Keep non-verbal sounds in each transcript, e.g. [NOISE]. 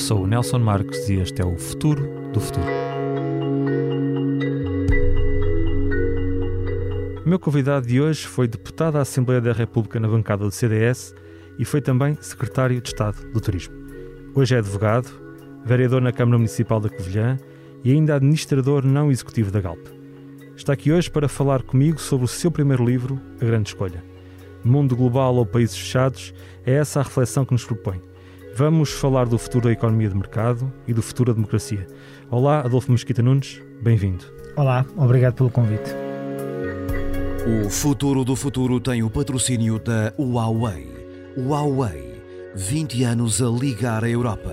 sou o Nelson Marques e este é o Futuro do Futuro. O meu convidado de hoje foi deputado à Assembleia da República na bancada do CDS e foi também secretário de Estado do Turismo. Hoje é advogado, vereador na Câmara Municipal da Covilhã e ainda administrador não executivo da Galp. Está aqui hoje para falar comigo sobre o seu primeiro livro, A Grande Escolha. Mundo global ou países fechados, é essa a reflexão que nos propõe. Vamos falar do futuro da economia de mercado e do futuro da democracia. Olá, Adolfo Mesquita Nunes, bem-vindo. Olá, obrigado pelo convite. O futuro do futuro tem o patrocínio da Huawei. Huawei, 20 anos a ligar a Europa.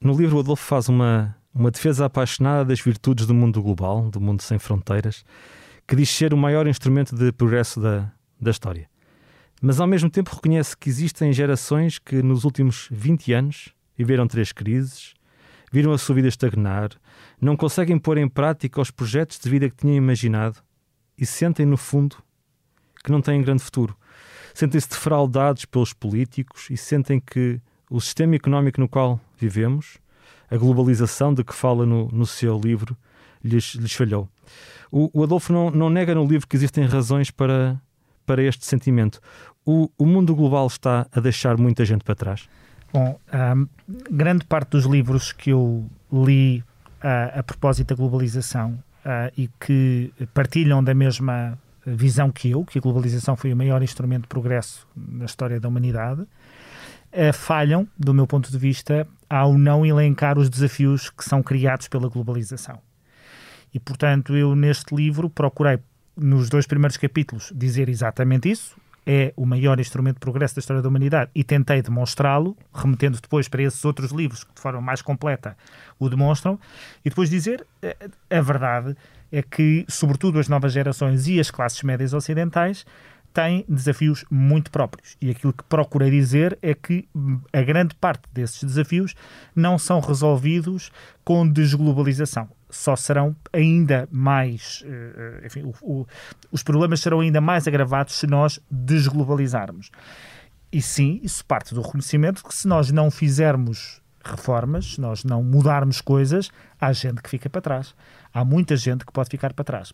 No livro, o Adolfo faz uma, uma defesa apaixonada das virtudes do mundo global, do mundo sem fronteiras, que diz ser o maior instrumento de progresso da, da história. Mas ao mesmo tempo reconhece que existem gerações que nos últimos 20 anos viveram três crises, viram a sua vida estagnar, não conseguem pôr em prática os projetos de vida que tinham imaginado e sentem, no fundo, que não têm grande futuro. Sentem-se defraudados pelos políticos e sentem que o sistema económico no qual vivemos, a globalização de que fala no, no seu livro, lhes, lhes falhou. O, o Adolfo não, não nega no livro que existem razões para, para este sentimento. O, o mundo global está a deixar muita gente para trás? Bom, grande parte dos livros que eu li uh, a propósito da globalização uh, e que partilham da mesma visão que eu, que a globalização foi o maior instrumento de progresso na história da humanidade, uh, falham, do meu ponto de vista, ao não elencar os desafios que são criados pela globalização. E, portanto, eu neste livro procurei, nos dois primeiros capítulos, dizer exatamente isso. É o maior instrumento de progresso da história da humanidade e tentei demonstrá-lo, remetendo depois para esses outros livros que de forma mais completa o demonstram, e depois dizer eh, a verdade é que, sobretudo, as novas gerações e as classes médias ocidentais têm desafios muito próprios. E aquilo que procurei dizer é que a grande parte desses desafios não são resolvidos com desglobalização só serão ainda mais. Eh, enfim, o, o, os problemas serão ainda mais agravados se nós desglobalizarmos. E sim, isso parte do reconhecimento que se nós não fizermos reformas, se nós não mudarmos coisas, há gente que fica para trás. Há muita gente que pode ficar para trás.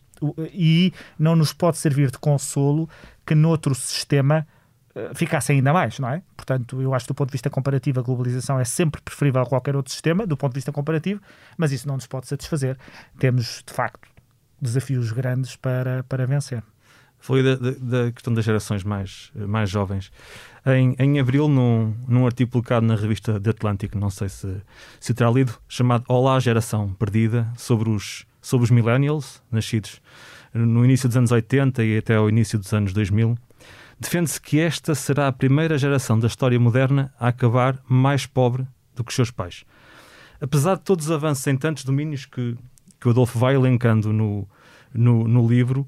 E não nos pode servir de consolo que noutro sistema eh, ficasse ainda mais, não é? Portanto, eu acho que do ponto de vista comparativo a globalização é sempre preferível a qualquer outro sistema, do ponto de vista comparativo, mas isso não nos pode satisfazer. Temos, de facto, desafios grandes para, para vencer. Falei da, da, da, questão das gerações mais, mais jovens. Em, em abril, num, num artigo publicado na revista The Atlantic, não sei se, se terá lido, chamado Olá Geração Perdida, sobre os, sobre os millennials, nascidos no início dos anos 80 e até ao início dos anos 2000, defende-se que esta será a primeira geração da história moderna a acabar mais pobre do que os seus pais. Apesar de todos os avanços em tantos domínios que, que o Adolfo vai elencando no, no, no livro,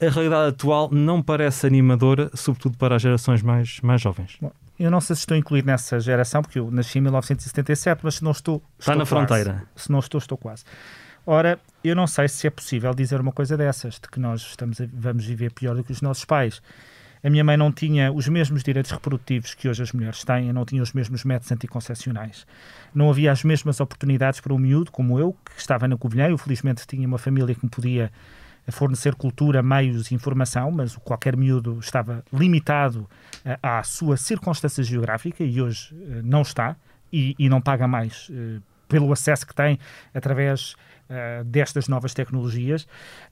a realidade atual não parece animadora, sobretudo para as gerações mais, mais jovens. Bom, eu não sei se estou incluído nessa geração, porque eu nasci em 1977, mas se não estou. Está estou na quase. fronteira. Se não estou, estou quase. Ora, eu não sei se é possível dizer uma coisa dessas, de que nós estamos a, vamos viver pior do que os nossos pais. A minha mãe não tinha os mesmos direitos reprodutivos que hoje as mulheres têm, não tinha os mesmos métodos anticoncepcionais. Não havia as mesmas oportunidades para um miúdo como eu, que estava na Covilhã. Eu, felizmente, tinha uma família que me podia fornecer cultura, meios e informação, mas qualquer miúdo estava limitado uh, à sua circunstância geográfica e hoje uh, não está e, e, não paga mais pelo acesso que tem através uh, destas novas tecnologias.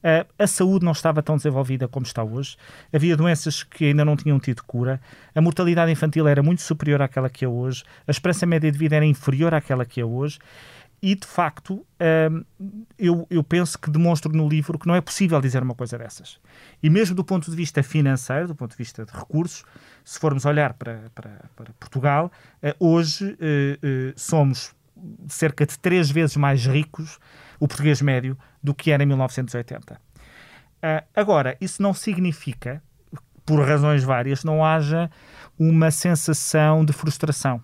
Uh, a saúde não estava tão desenvolvida como está hoje. Havia doenças que ainda não tinham tido cura. A mortalidade infantil era muito superior àquela que é hoje. A esperança média de vida era inferior àquela que é hoje. E, de facto, uh, eu, eu penso que demonstro no livro que não é possível dizer uma coisa dessas. E mesmo do ponto de vista financeiro, do ponto de vista de recursos, se formos olhar para, para, para Portugal, hoje somos cerca de três vezes mais ricos o português médio do que era em 1980. Uh, ah, agora, isso não significa, por razões várias, não haja uma sensação de frustração.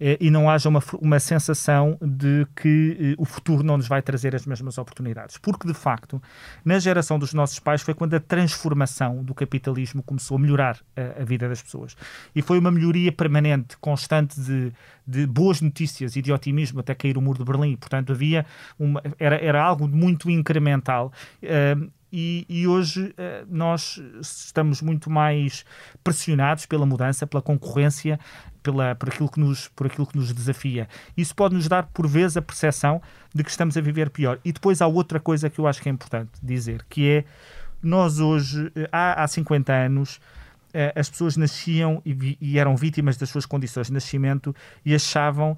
Eh, e não haja uma, uma sensação de que o futuro não nos vai trazer as mesmas oportunidades. Porque, de facto, na geração dos nossos pais foi quando a transformação do capitalismo começou a melhorar a, a vida das pessoas. E foi uma melhoria permanente, constante de, de boas notícias e de otimismo até cair o muro de Berlim. Portanto, havia uma, era, era algo muito incremental. E, e, hoje nós estamos muito mais pressionados pela mudança, pela concorrência, pela, por, aquilo que nos, por aquilo que nos desafia. Isso pode nos dar, por vezes, a percepção de que estamos a viver pior. E depois há outra coisa que eu acho que é importante dizer, que é nós hoje, eh, há, há 50 anos, eh, as pessoas nasciam e, e, eram vítimas das suas condições de nascimento e achavam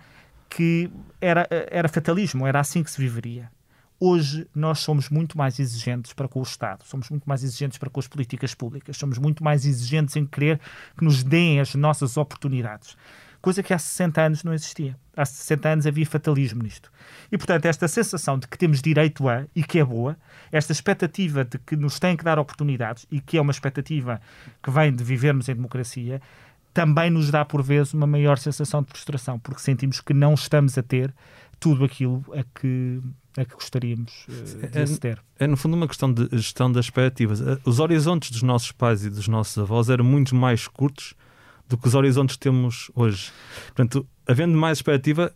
que era, era fatalismo, era assim que se viveria. Hoje nós somos muito mais exigentes para com o Estado, somos muito mais exigentes para com as políticas públicas, somos muito mais exigentes em querer que nos deem as nossas oportunidades coisa que há 60 anos não existia. Há 60 anos havia fatalismo nisto. E, portanto, esta sensação de que temos direito a e que é boa, esta expectativa de que nos têm que dar oportunidades e que é uma expectativa que vem de vivermos em democracia, também nos dá, por vezes, uma maior sensação de frustração, porque sentimos que não estamos a ter tudo aquilo a que, a que gostaríamos uh, de é, ter. É, no fundo, uma questão de gestão das expectativas. Eh, os horizontes dos nossos pais e dos nossos avós eram muito mais curtos do que os horizontes que temos hoje. Portanto, havendo mais expectativa,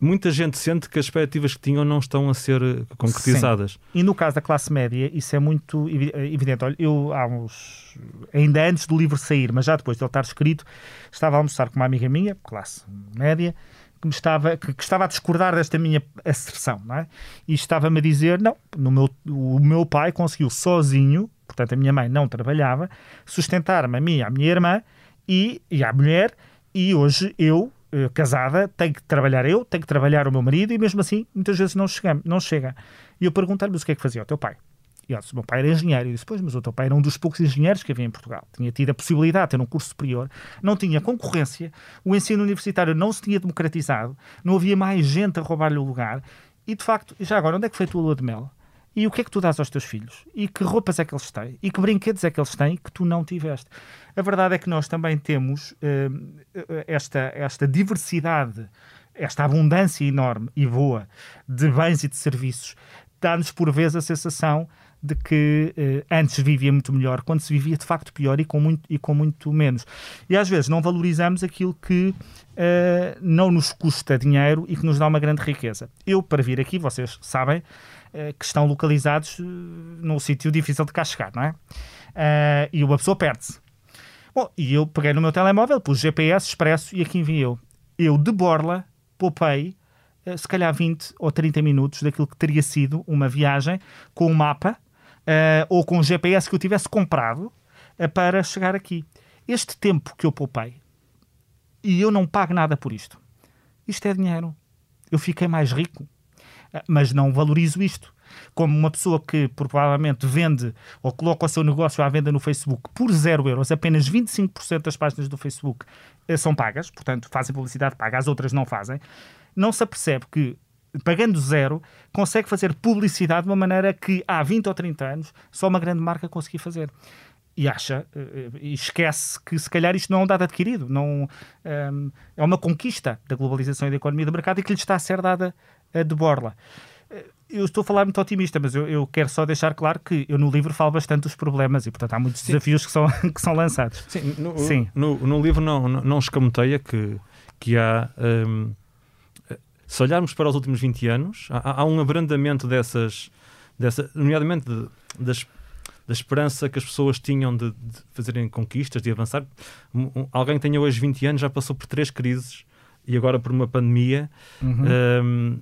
muita gente sente que as expectativas que tinham não estão a ser eh, concretizadas. Sim. E no caso da classe média, isso é muito evidente. Olha, eu há uns. ainda antes do livro sair, mas já depois de ele estar escrito, estava a almoçar com uma amiga minha, classe média, que, me estava, que, que, estava a discordar desta minha asserção, não é? E estava-me a dizer: não, no meu, o meu pai conseguiu sozinho, portanto a minha mãe não trabalhava, sustentar-me a mim à minha irmã e, e à mulher, e hoje eu, eh, casada, tenho que trabalhar eu, tenho que trabalhar o meu marido, e mesmo assim muitas vezes não chega. Não chega. E eu perguntar-lhe o que é que fazia o teu pai. E meu pai era engenheiro. E disse, pois, mas o teu pai era um dos poucos engenheiros que havia em Portugal. Tinha tido a possibilidade de ter um curso superior, não tinha concorrência, o ensino universitário não se tinha democratizado, não havia mais gente a roubar-lhe o lugar. E, de facto, já agora, onde é que foi a tua lua de mel? E o que é que tu dás aos teus filhos? E que roupas é que eles têm? E que brinquedos é que eles têm que tu não tiveste? A verdade é que nós também temos uh, esta, esta diversidade, esta abundância enorme e boa de bens e de serviços, dá-nos por vezes a sensação de que uh, antes vivia muito melhor, quando se vivia de facto pior e com muito, e com muito menos. E às vezes não valorizamos aquilo que uh, não nos custa dinheiro e que nos dá uma grande riqueza. Eu, para vir aqui, vocês sabem, uh, que estão localizados num sítio difícil de cá chegar, não é? e uma pessoa perde-se. Bom, e eu peguei no meu telemóvel, pus GPS expresso e aqui enviei eu. Eu, de borla, poupei se calhar 20 ou 30 minutos daquilo que teria sido uma viagem com um mapa ou com um GPS que eu tivesse comprado uh, para chegar aqui. Este tempo que eu poupei e eu não pago nada por isto. Isto é dinheiro. Eu fiquei mais rico, uh, mas não valorizo isto. Como uma pessoa que provavelmente vende ou coloca o seu negócio à venda no Facebook por 0 euros, apenas 25% das páginas do Facebook são pagas, portanto fazem publicidade paga, as outras não fazem, não se apercebe que pagando zero, consegue fazer publicidade de uma maneira que há 20 ou 30 anos só uma grande marca conseguia fazer. E acha, eh, e esquece que se calhar isto não é um dado adquirido, não, um, ehm, é uma conquista da globalização e da economia do mercado e que lhe está a ser dada eh, de borla. Eh, eu estou a falar muito otimista, mas eu, eu, quero só deixar claro que eu no livro falo bastante dos problemas e, portanto, há muitos Sim. desafios que são, [LAUGHS] que são lançados. Sim, no, Sim. no, no livro não, não, não escamoteia que, que há. Um ehm, se olharmos para os últimos 20 anos, há, há um abrandamento dessas, dessa, nomeadamente de, das, da esperança que as pessoas tinham de, de fazerem conquistas, de avançar. Um, alguém que tenha hoje 20 anos já passou por três crises e agora por uma pandemia. Uhum. Um,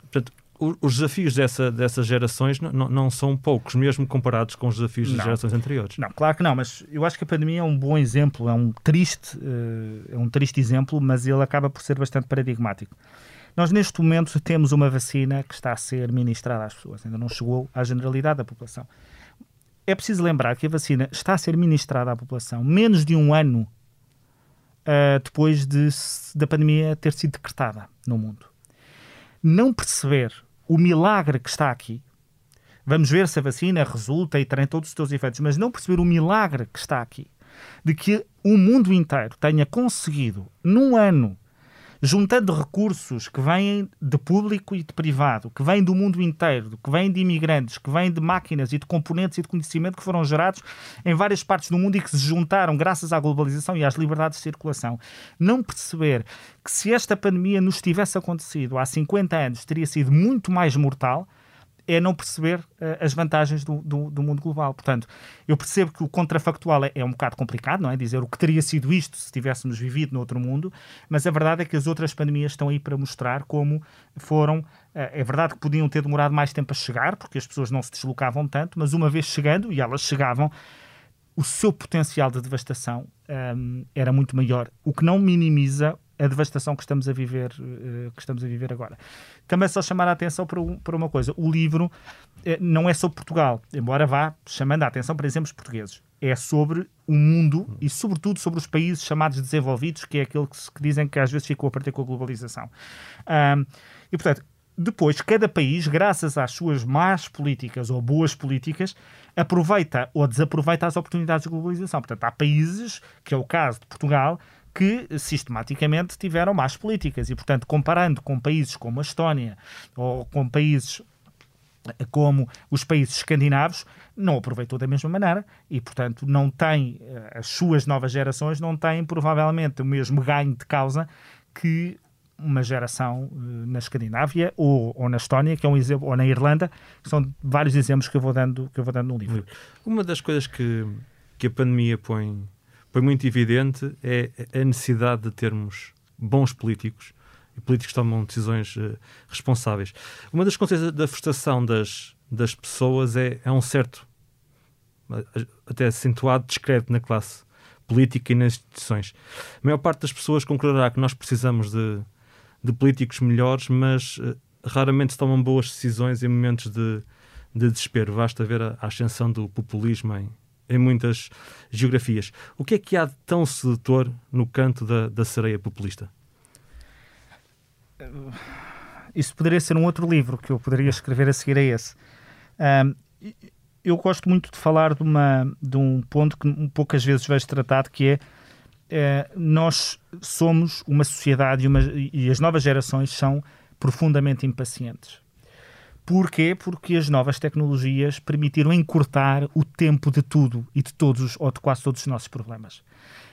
portanto, os desafios dessa, dessas gerações não, não, são poucos, mesmo comparados com os desafios das gerações anteriores. Não, claro que não, mas eu acho que a pandemia é um bom exemplo, é um triste, uh, é um triste exemplo, mas ele acaba por ser bastante paradigmático. Nós, neste momento, temos uma vacina que está a ser ministrada às pessoas, ainda não chegou à generalidade da população. É preciso lembrar que a vacina está a ser ministrada à população menos de um ano uh, depois de, da pandemia ter sido decretada no mundo. Não perceber o milagre que está aqui, vamos ver se a vacina resulta e tem todos os seus efeitos, mas não perceber o milagre que está aqui, de que o mundo inteiro tenha conseguido, num ano, juntando recursos que vêm de público e de privado, que vêm do mundo inteiro, que vêm de imigrantes, que vêm de máquinas e de componentes e de conhecimento que foram gerados em várias partes do mundo e que se juntaram graças à globalização e às liberdades de circulação. Não perceber que se esta pandemia nos tivesse acontecido há 50 anos, teria sido muito mais mortal é não perceber uh, as vantagens do, do, do, mundo global. Portanto, eu percebo que o contrafactual é, é, um bocado complicado, não é? Dizer o que teria sido isto se tivéssemos vivido no outro mundo, mas a verdade é que as outras pandemias estão aí para mostrar como foram. Uh, é verdade que podiam ter demorado mais tempo a chegar, porque as pessoas não se deslocavam tanto, mas uma vez chegando, e elas chegavam, o seu potencial de devastação um, era muito maior, o que não minimiza a devastação que estamos a viver, uh, que estamos a viver agora. Também só chamar a atenção para, um, uma coisa: o livro uh, não é sobre Portugal, embora vá chamando a atenção para exemplos portugueses. É sobre o mundo e, sobretudo, sobre os países chamados desenvolvidos, que é aquele que, que dizem que às vezes ficou a partir com a globalização. Um, e, portanto, depois, cada país, graças às suas más políticas ou boas políticas, aproveita ou desaproveita as oportunidades de globalização. Portanto, há países, que é o caso de Portugal, que sistematicamente tiveram más políticas e, portanto, comparando com países como a Estónia ou com países como os países escandinavos, não aproveitou da mesma maneira e, portanto, não tem, eh, as suas novas gerações não têm provavelmente o mesmo ganho de causa que uma geração eh, na Escandinávia ou, ou na Estónia, que é um exemplo, ou na Irlanda, que são vários exemplos que eu vou dando, que eu vou dando no livro. Uma das coisas que, que a pandemia põe foi muito evidente é a necessidade de termos bons políticos e políticos que tomam decisões uh, responsáveis. Uma das consequências da frustração das, das pessoas é, é um certo, até acentuado, descrédito na classe política e nas instituições. A maior parte das pessoas concordará que nós precisamos de, de políticos melhores, mas uh, raramente se tomam boas decisões em momentos de, de desespero. Basta ver a, a ascensão do populismo em, em muitas geografias. O que é que há de tão sedutor no canto da, da sereia populista? Isso poderia ser um outro livro que eu poderia escrever a seguir a esse. Um, eu gosto muito de falar de, uma, de um ponto que poucas vezes vejo tratado, que é, é nós somos uma sociedade e, uma, e as novas gerações são profundamente impacientes. Porquê? Porque as novas tecnologias permitiram encurtar o tempo de tudo e de todos, ou de quase todos os nossos problemas.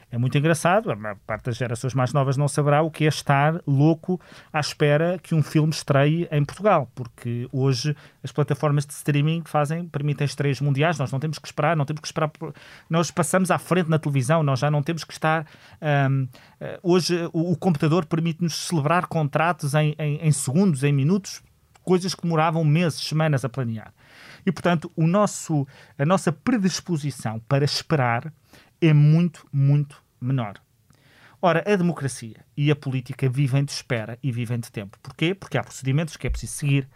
É muito engraçado, a maior parte das gerações mais novas não saberá o que é estar louco à espera que um filme estreie em Portugal, porque hoje as plataformas de streaming fazem, permitem estreias mundiais, nós não temos que esperar, não temos que esperar, nós passamos à frente na televisão, nós já não temos que estar. Um, eh, hoje o, o computador permite-nos celebrar contratos em, em, em segundos, em minutos, coisas que demoravam meses, semanas a planear. E, portanto, o nosso, a nossa predisposição para esperar é muito, muito menor. Ora, a democracia e a política vivem de espera e vivem de tempo. Porquê? Porque há procedimentos que é preciso seguir,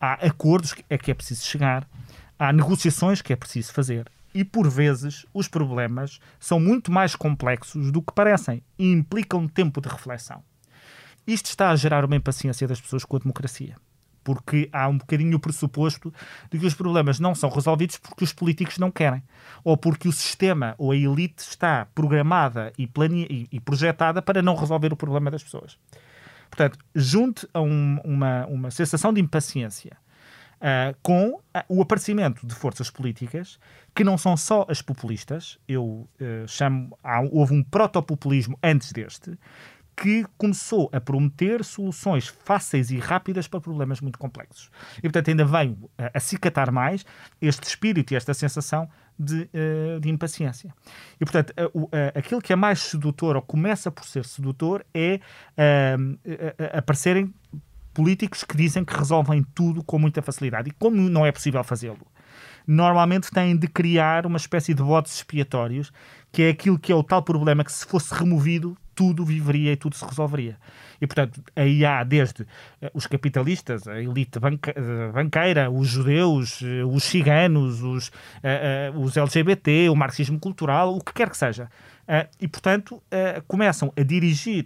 há acordos a que é preciso chegar, há negociações que é preciso fazer. E, por vezes, os problemas são muito mais complexos do que parecem e implicam tempo de reflexão. Isto está a gerar uma impaciência das pessoas com a democracia porque há um bocadinho o pressuposto de que os problemas não são resolvidos porque os políticos não querem, ou porque o sistema ou a elite está programada e, plane... e projetada para não resolver o problema das pessoas. Portanto, junte a um, uma, uma sensação de impaciência uh, com o aparecimento de forças políticas que não são só as populistas, eu uh, chamo, há, houve um protopopulismo antes deste, que começou a prometer soluções fáceis e rápidas para problemas muito complexos. E, portanto, ainda vem a acicatar mais este espírito e esta sensação de, uh, de impaciência. E, portanto, uh, aquilo que é mais sedutor, ou começa por ser sedutor, é aparecerem políticos que dizem que resolvem tudo com muita facilidade. E como não é possível fazê-lo, normalmente têm de criar uma espécie de votos expiatórios, que é aquilo que é o tal problema que, se fosse removido, tudo viveria e tudo se resolveria. E, portanto, aí há desde uh, os capitalistas, a elite banca uh, banqueira, os judeus, uh, os ciganos, os, os LGBT, o marxismo cultural, o que quer que seja. e, portanto, começam a dirigir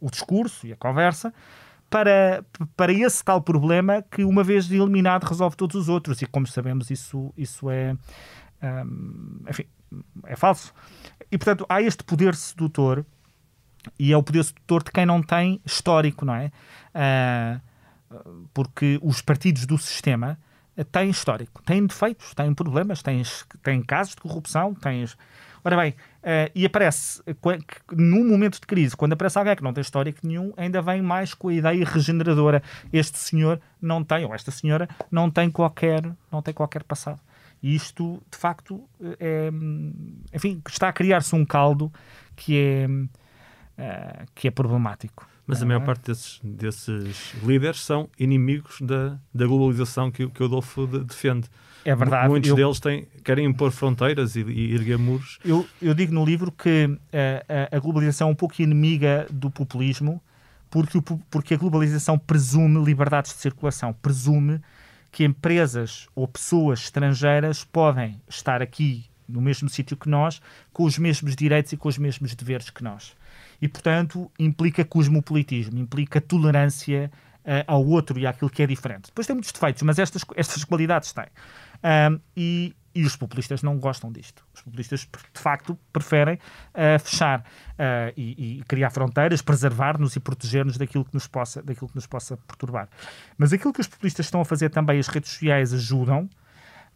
o discurso e a conversa para, para esse tal problema que, uma vez eliminado, resolve todos os outros. E, como sabemos, isso, isso é. Um, enfim, é falso. E, portanto, há este poder sedutor e é o poder sedutor de quem não tem histórico, não é? Uh, porque os partidos do sistema têm histórico, têm defeitos, têm problemas, têm, têm casos de corrupção, têm. Ora bem, uh, e aparece, num momento de crise, quando aparece alguém que não tem histórico nenhum, ainda vem mais com a ideia regeneradora. Este senhor não tem, ou esta senhora, não tem qualquer, não tem qualquer passado. E isto, de facto, é, enfim, está a criar-se um caldo que é, uh, que é problemático. Mas a maior é? parte desses, desses líderes são inimigos da, da globalização que, que o Adolfo de, defende. É verdade. Muitos eu, deles têm, querem impor fronteiras e, e erguer muros. Eu, eu digo no livro que uh, a, a globalização é um pouco inimiga do populismo, porque, o, porque a globalização presume liberdades de circulação, presume que empresas ou pessoas estrangeiras podem estar aqui no mesmo sítio que nós, com os mesmos direitos e com os mesmos deveres que nós. E, portanto, implica cosmopolitismo, implica tolerância uh, ao outro e àquilo que é diferente. Depois tem muitos defeitos, mas estas, estas qualidades têm. Um, e, e os populistas não gostam disto. Os populistas, de facto, preferem uh, fechar uh, e, e, criar fronteiras, preservar-nos e proteger-nos daquilo que nos possa, daquilo que nos possa perturbar. Mas aquilo que os populistas estão a fazer também, as redes sociais ajudam,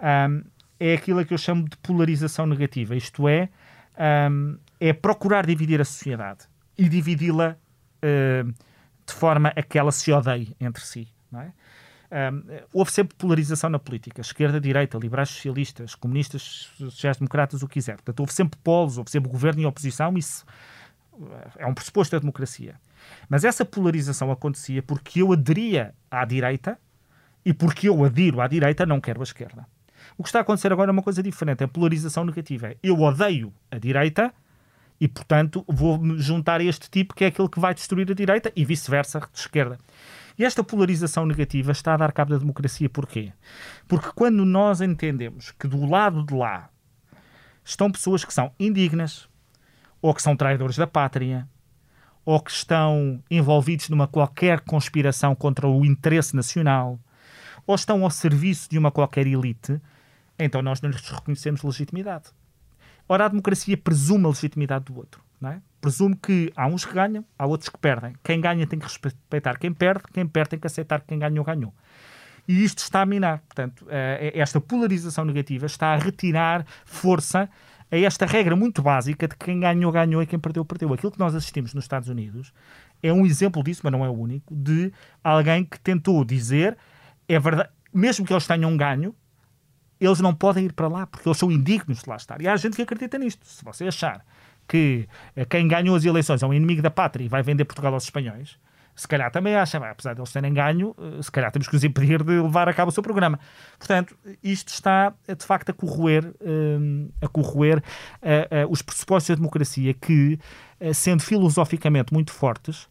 um, é aquilo que eu chamo de polarização negativa. Isto é, um, é procurar dividir a sociedade e dividi-la uh, de forma a que ela se odeie entre si. É? Um, houve sempre polarização na política, esquerda, direita, liberais, socialistas, comunistas, sociais-democratas, o que quiser. Portanto, houve sempre polos, houve sempre governo e oposição, isso é um pressuposto da democracia. Mas essa polarização acontecia porque eu aderia à direita e porque eu adiro à direita não quero a esquerda. O que está a acontecer agora é uma coisa diferente, é polarização negativa. Eu odeio a direita e, portanto, vou-me juntar este tipo que é aquele que vai destruir a direita e vice-versa, de esquerda. E esta polarização negativa está a dar cabo da democracia porquê? Porque quando nós entendemos que do lado de lá estão pessoas que são indignas, ou que são traidores da pátria, ou que estão envolvidos numa qualquer conspiração contra o interesse nacional, ou estão ao serviço de uma qualquer elite, então nós não lhes reconhecemos legitimidade. Ora, a democracia presume a legitimidade do outro. Não é? Presume que há uns que ganham, há outros que perdem. Quem ganha tem que respeitar quem perde, quem perde tem que aceitar que quem ganhou, ganhou. E isto está a minar. Portanto, eh, esta polarização negativa está a retirar força a esta regra muito básica de que quem ganhou, ganhou e quem perdeu, perdeu. Aquilo que nós assistimos nos Estados Unidos é um exemplo disso, mas não é o único, de alguém que tentou dizer, é verdade, mesmo que eles tenham ganho, eles não podem ir para lá porque eles são indignos de lá estar. E há gente que acredita nisto. Se você achar que eh, quem ganhou as eleições é um inimigo da pátria e vai vender Portugal aos espanhóis, se calhar também acha, apesar de eles terem ganho, eh, se calhar temos que os impedir de levar a cabo o seu programa. Portanto, isto está eh, de facto a corroer, a corroer os pressupostos da democracia que, sendo filosoficamente muito fortes,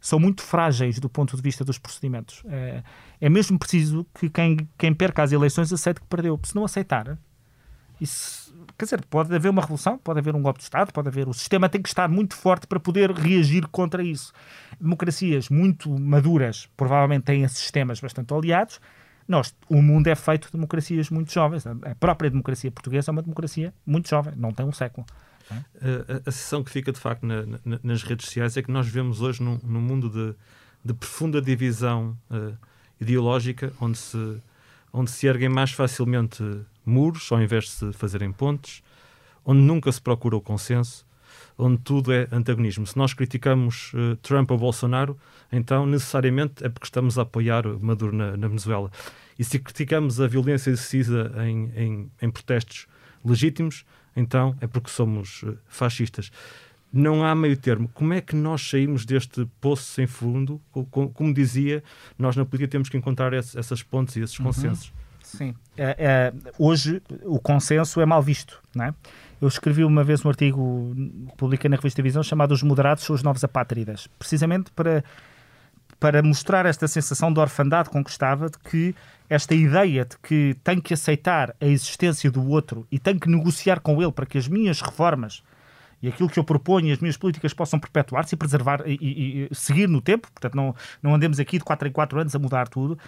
são muito frágeis do ponto de vista dos procedimentos. É, é mesmo preciso que quem, quem perca as eleições aceite que perdeu. Se não aceitar, isso, quer dizer, pode haver uma revolução, pode haver um golpe de Estado, pode haver. O sistema tem que estar muito forte para poder reagir contra isso. Democracias muito maduras provavelmente têm sistemas bastante aliados. Nós, o mundo é feito de democracias muito jovens. A própria democracia portuguesa é uma democracia muito jovem, não tem um século. A, a, sensação que fica de facto na, na, nas redes sociais é que nós vivemos hoje num, num mundo de, de, profunda divisão uh, ideológica, onde se, onde se erguem mais facilmente muros ao invés de se fazerem pontes, onde nunca se procura o consenso, onde tudo é antagonismo. Se nós criticamos uh, Trump ou Bolsonaro, então necessariamente é porque estamos a apoiar Maduro na, na Venezuela. E se criticamos a violência exercida em, em, em protestos legítimos, então é porque somos eh, fascistas. Não há meio termo. Como é que nós saímos deste poço sem fundo? Como dizia, nós na política temos que encontrar essas pontes e esses uhum. consensos. Uhum. Sim. É, é, hoje o consenso é mal visto, não é? Eu escrevi uma vez um artigo que publiquei na revista Visão chamado Os Moderados são os Novos Apátridas, precisamente para, para mostrar esta sensação de orfandade conquistada, de que esta ideia de que tenho que aceitar a existência do outro e tenho que negociar com ele para que as minhas reformas e aquilo que eu proponho e as minhas políticas possam perpetuar-se e preservar e, e, e, seguir no tempo, portanto não, não andemos aqui de 4 em 4 anos a mudar tudo,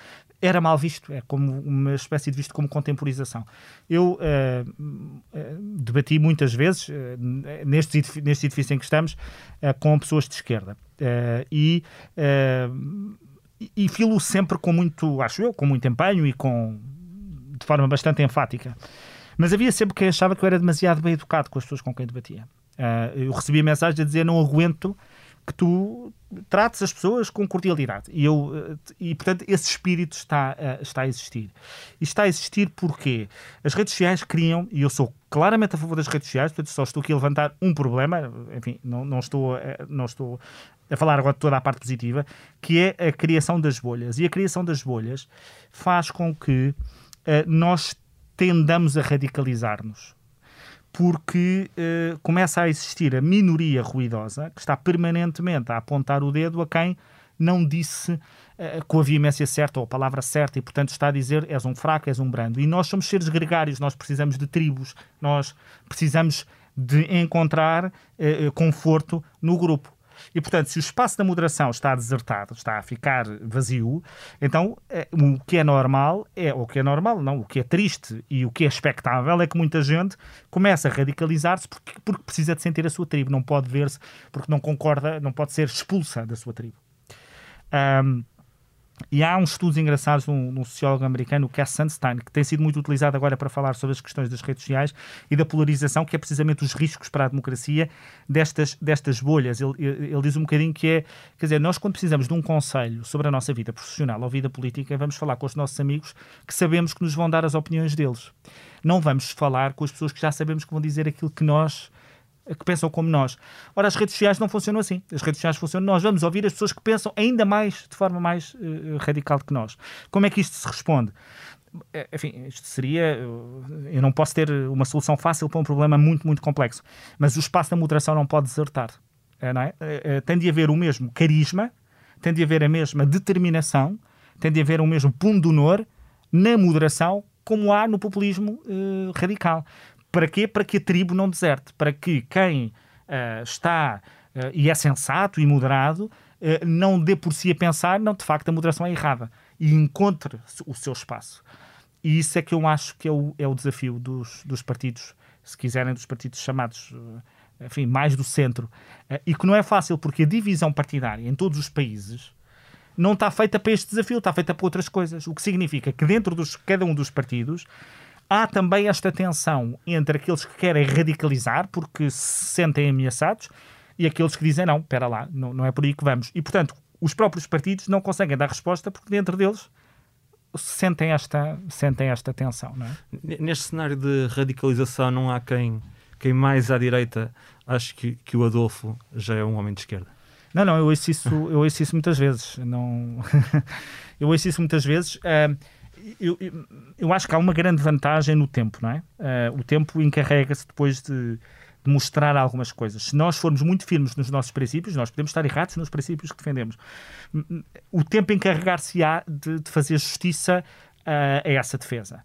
era mal visto, é como uma espécie de visto como contemporização. Eu uh, debati muitas vezes uh, neste, neste edifício em que estamos uh, com pessoas de esquerda e e filo sempre com muito, acho eu, com muito empenho e com de forma bastante enfática. Mas havia sempre quem achava que eu era demasiado bem educado com as pessoas com quem debatia. Uh, eu recebia mensagens a dizer não aguento que tu trates as pessoas com cordialidade. E, eu, ah, e portanto, esse espírito está, uh, está a existir. E está a existir porque as redes sociais criam, e eu sou claramente a favor das redes sociais, portanto, só estou aqui a levantar um problema, enfim, não, não, estou, não estou a falar agora de toda a parte positiva, que é a criação das bolhas. E a criação das bolhas faz com que uh, nós tendamos a radicalizar-nos. Porque uh, começa a existir a minoria ruidosa que está permanentemente a apontar o dedo a quem não disse uh, com a veemência certa ou a palavra certa e, portanto, está a dizer és um fraco, és um brando. E nós somos seres gregários, nós precisamos de tribos, nós precisamos de encontrar uh, conforto no grupo. E, portanto, se o espaço da moderação está desertado, está a ficar vazio, então é, o que é normal é, ou o que é normal, não, o que é triste e o que é expectável é que muita gente começa a radicalizar-se porque, porque precisa de sentir a sua tribo, não pode ver-se porque não concorda, não pode ser expulsa da sua tribo. Um, e há uns estudos engraçados num, num sociólogo americano, o Cass Sunstein, que tem sido muito utilizado agora para falar sobre as questões das redes sociais e da polarização, que é precisamente os riscos para a democracia destas, destas bolhas. Ele, ele diz um bocadinho que é, quer dizer, nós quando precisamos de um conselho sobre a nossa vida profissional ou vida política, vamos falar com os nossos amigos que sabemos que nos vão dar as opiniões deles. Não vamos falar com as pessoas que já sabemos que vão dizer aquilo que nós que pensam como nós. Ora, as redes sociais não funcionam assim. As redes sociais funcionam, nós vamos ouvir as pessoas que pensam ainda mais, de forma mais uh, radical que nós. Como é que isto se responde? Eh, enfim, isto seria. Eu não posso ter uma solução fácil para um problema muito, muito complexo. Mas o espaço da moderação não pode desertar. Não é? Tem de haver o mesmo carisma, tem de haver a mesma determinação, tem de haver o mesmo pundonor na moderação como há no populismo uh, radical. Para quê? Para que a tribo não deserte, para que quem uh, está uh, e é sensato e moderado uh, não dê por si a pensar, não, de facto a moderação é errada e encontre o seu espaço. E isso é que eu acho que é o, é o desafio dos, dos partidos, se quiserem, dos partidos chamados enfim, mais do centro, e que não é fácil porque a divisão partidária em todos os países não está feita para este desafio, está feita para outras coisas. O que significa que dentro de cada um dos partidos há também esta tensão entre aqueles que querem radicalizar porque se sentem ameaçados e aqueles que dizem não, espera lá, não, não é por aí que vamos. E, portanto, os próprios partidos não conseguem dar resposta porque dentro deles sentem esta, sentem esta tensão. É? Neste cenário de radicalização não há quem, quem mais à direita ache que, que o Adolfo já é um homem de esquerda. Não, não, eu ouço isso, eu ouço isso muitas vezes. Não... [LAUGHS] eu ouço isso muitas vezes. Uh, eu, eu, acho que há uma grande vantagem no tempo, não é? Uh, o tempo encarrega-se depois de, de, mostrar algumas coisas. Se nós formos muito firmes nos nossos princípios, nós podemos estar errados nos princípios que defendemos. O tempo encarregar-se-á de, de, fazer justiça uh, a essa defesa.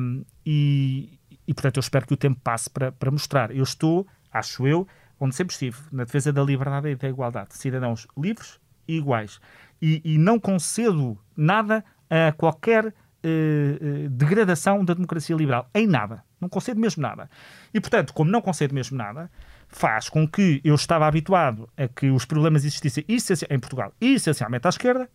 Um, e, e, portanto, eu espero que o tempo passe para, para mostrar. Eu estou, acho eu, onde sempre estive, na defesa da liberdade e da igualdade. Cidadãos livres e iguais. E, e não concedo nada a qualquer uh, degradação da democracia liberal. Em nada. Não concedo mesmo nada. E, portanto, como não concedo mesmo nada, faz com que eu estava habituado a que os problemas existissem em Portugal essencialmente à esquerda,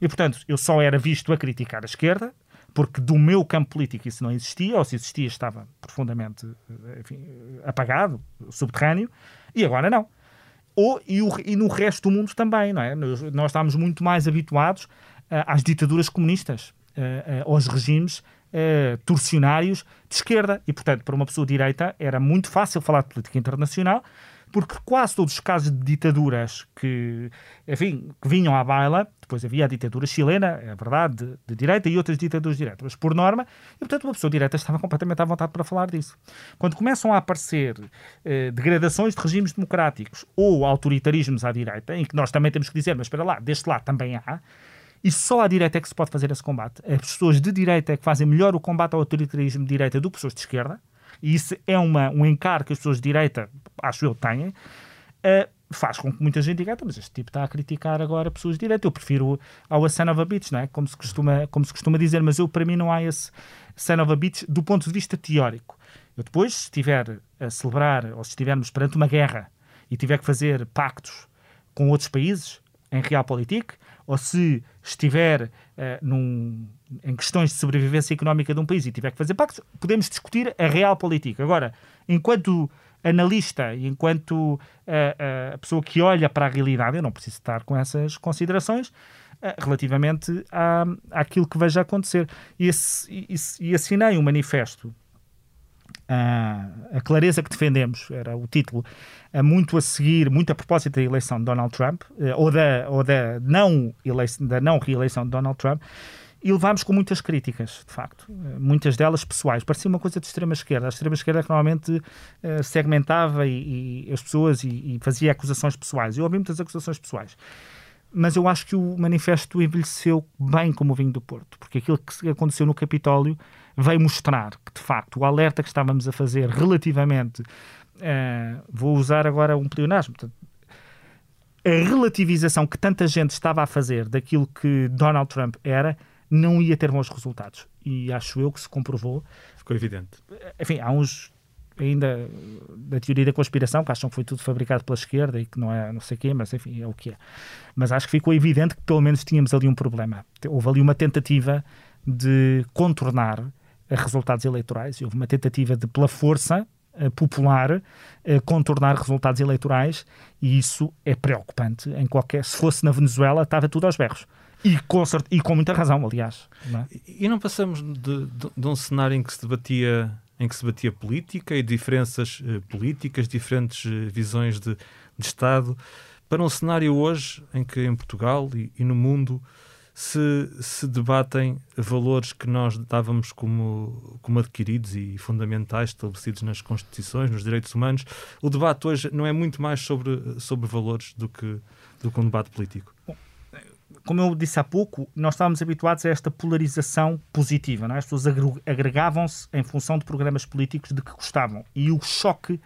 e, portanto, eu só era visto a criticar a esquerda, porque do meu campo político isso não existia, ou se existia estava profundamente eh, enfim, apagado, subterrâneo, e agora não. Ou, e, o, e no resto do mundo também, não é? Nós, nós estávamos muito mais habituados às ditaduras comunistas, uh, aos regimes torcionários de esquerda. E, portanto, para uma pessoa de direita era muito fácil falar de política internacional, porque quase todos os casos de ditaduras que, enfim, que vinham à baila, depois havia a ditadura chilena, é verdade, de, de direita, e outras ditaduras de direita, mas por norma, e portanto uma pessoa direita estava completamente à vontade para falar disso. Quando começam a aparecer eh, degradações de regimes democráticos ou autoritarismos à direita, em que nós também temos que dizer, mas espera lá, deste lado também há, e só à direita é que se pode fazer esse combate. As pessoas de direita é que fazem melhor o combate ao autoritarismo de direita do que pessoas de esquerda. e isso é uma, um encargo que as pessoas de direita, acho eu, têm, uh, faz com que muita gente diga, então, mas este tipo está a criticar agora pessoas de direita, eu prefiro ao a Son of a Bitch, não é? Como se costuma, como se costuma dizer, mas eu, para mim, não há esse Son of a Bitch do ponto de vista teórico. Eu depois, se estiver a celebrar, ou se estivermos perante uma guerra e tiver que fazer pactos com outros países, em realpolitik, ou se estiver uh, num, em questões de sobrevivência económica de um país e tiver que fazer pactos, podemos discutir a realpolitik. Agora, enquanto analista e enquanto uh, uh, pessoa que olha para a realidade, eu não preciso estar com essas considerações relativamente à, àquilo que veja acontecer. E, esse, e, e assinei um manifesto a, clareza que defendemos, era o título, muito a seguir, muito a propósito da eleição de Donald Trump, eh, ou da, ou da, não, eleição, da não reeleição de Donald Trump, e levámos com muitas críticas, de facto, eh, muitas delas pessoais. Parecia uma coisa de extrema-esquerda. A extrema-esquerda que normalmente uh, segmentava e, e, as pessoas e, e, fazia acusações pessoais. Eu ouvi muitas acusações pessoais. Mas eu acho que o manifesto envelheceu bem como o vinho do Porto, porque aquilo que aconteceu no Capitólio veio mostrar que, de facto, o alerta que estávamos a fazer relativamente. Uh, vou usar agora um pleonasmo. A relativização que tanta gente estava a fazer daquilo que Donald Trump era não ia ter bons resultados. E acho eu que se comprovou. Ficou evidente. Enfim, há uns ainda da teoria da conspiração, que acham que foi tudo fabricado pela esquerda e que não é não sei o quê, mas enfim, é o que é. Mas acho que ficou evidente que pelo menos tínhamos ali um problema. Houve ali uma tentativa de contornar resultados eleitorais. Houve uma tentativa de, pela força uh, popular, uh, contornar resultados eleitorais e isso é preocupante. Em qualquer, se fosse na Venezuela, estava tudo aos berros. E com, e com muita razão, aliás. Não é? E não passamos de, de, de, um cenário em que se debatia em que se debatia política e diferenças uh, políticas, diferentes visões de, de Estado, para um cenário hoje em que em Portugal e, e no mundo se, se debatem valores que nós dávamos como, como adquiridos e fundamentais, estabelecidos nas constituições, nos direitos humanos. O debate hoje não é muito mais sobre, sobre valores do que, do que um debate político. Como eu disse há pouco, nós estávamos habituados a esta polarização positiva. Não é? As pessoas agregavam-se em função de programas políticos de que gostavam. E o choque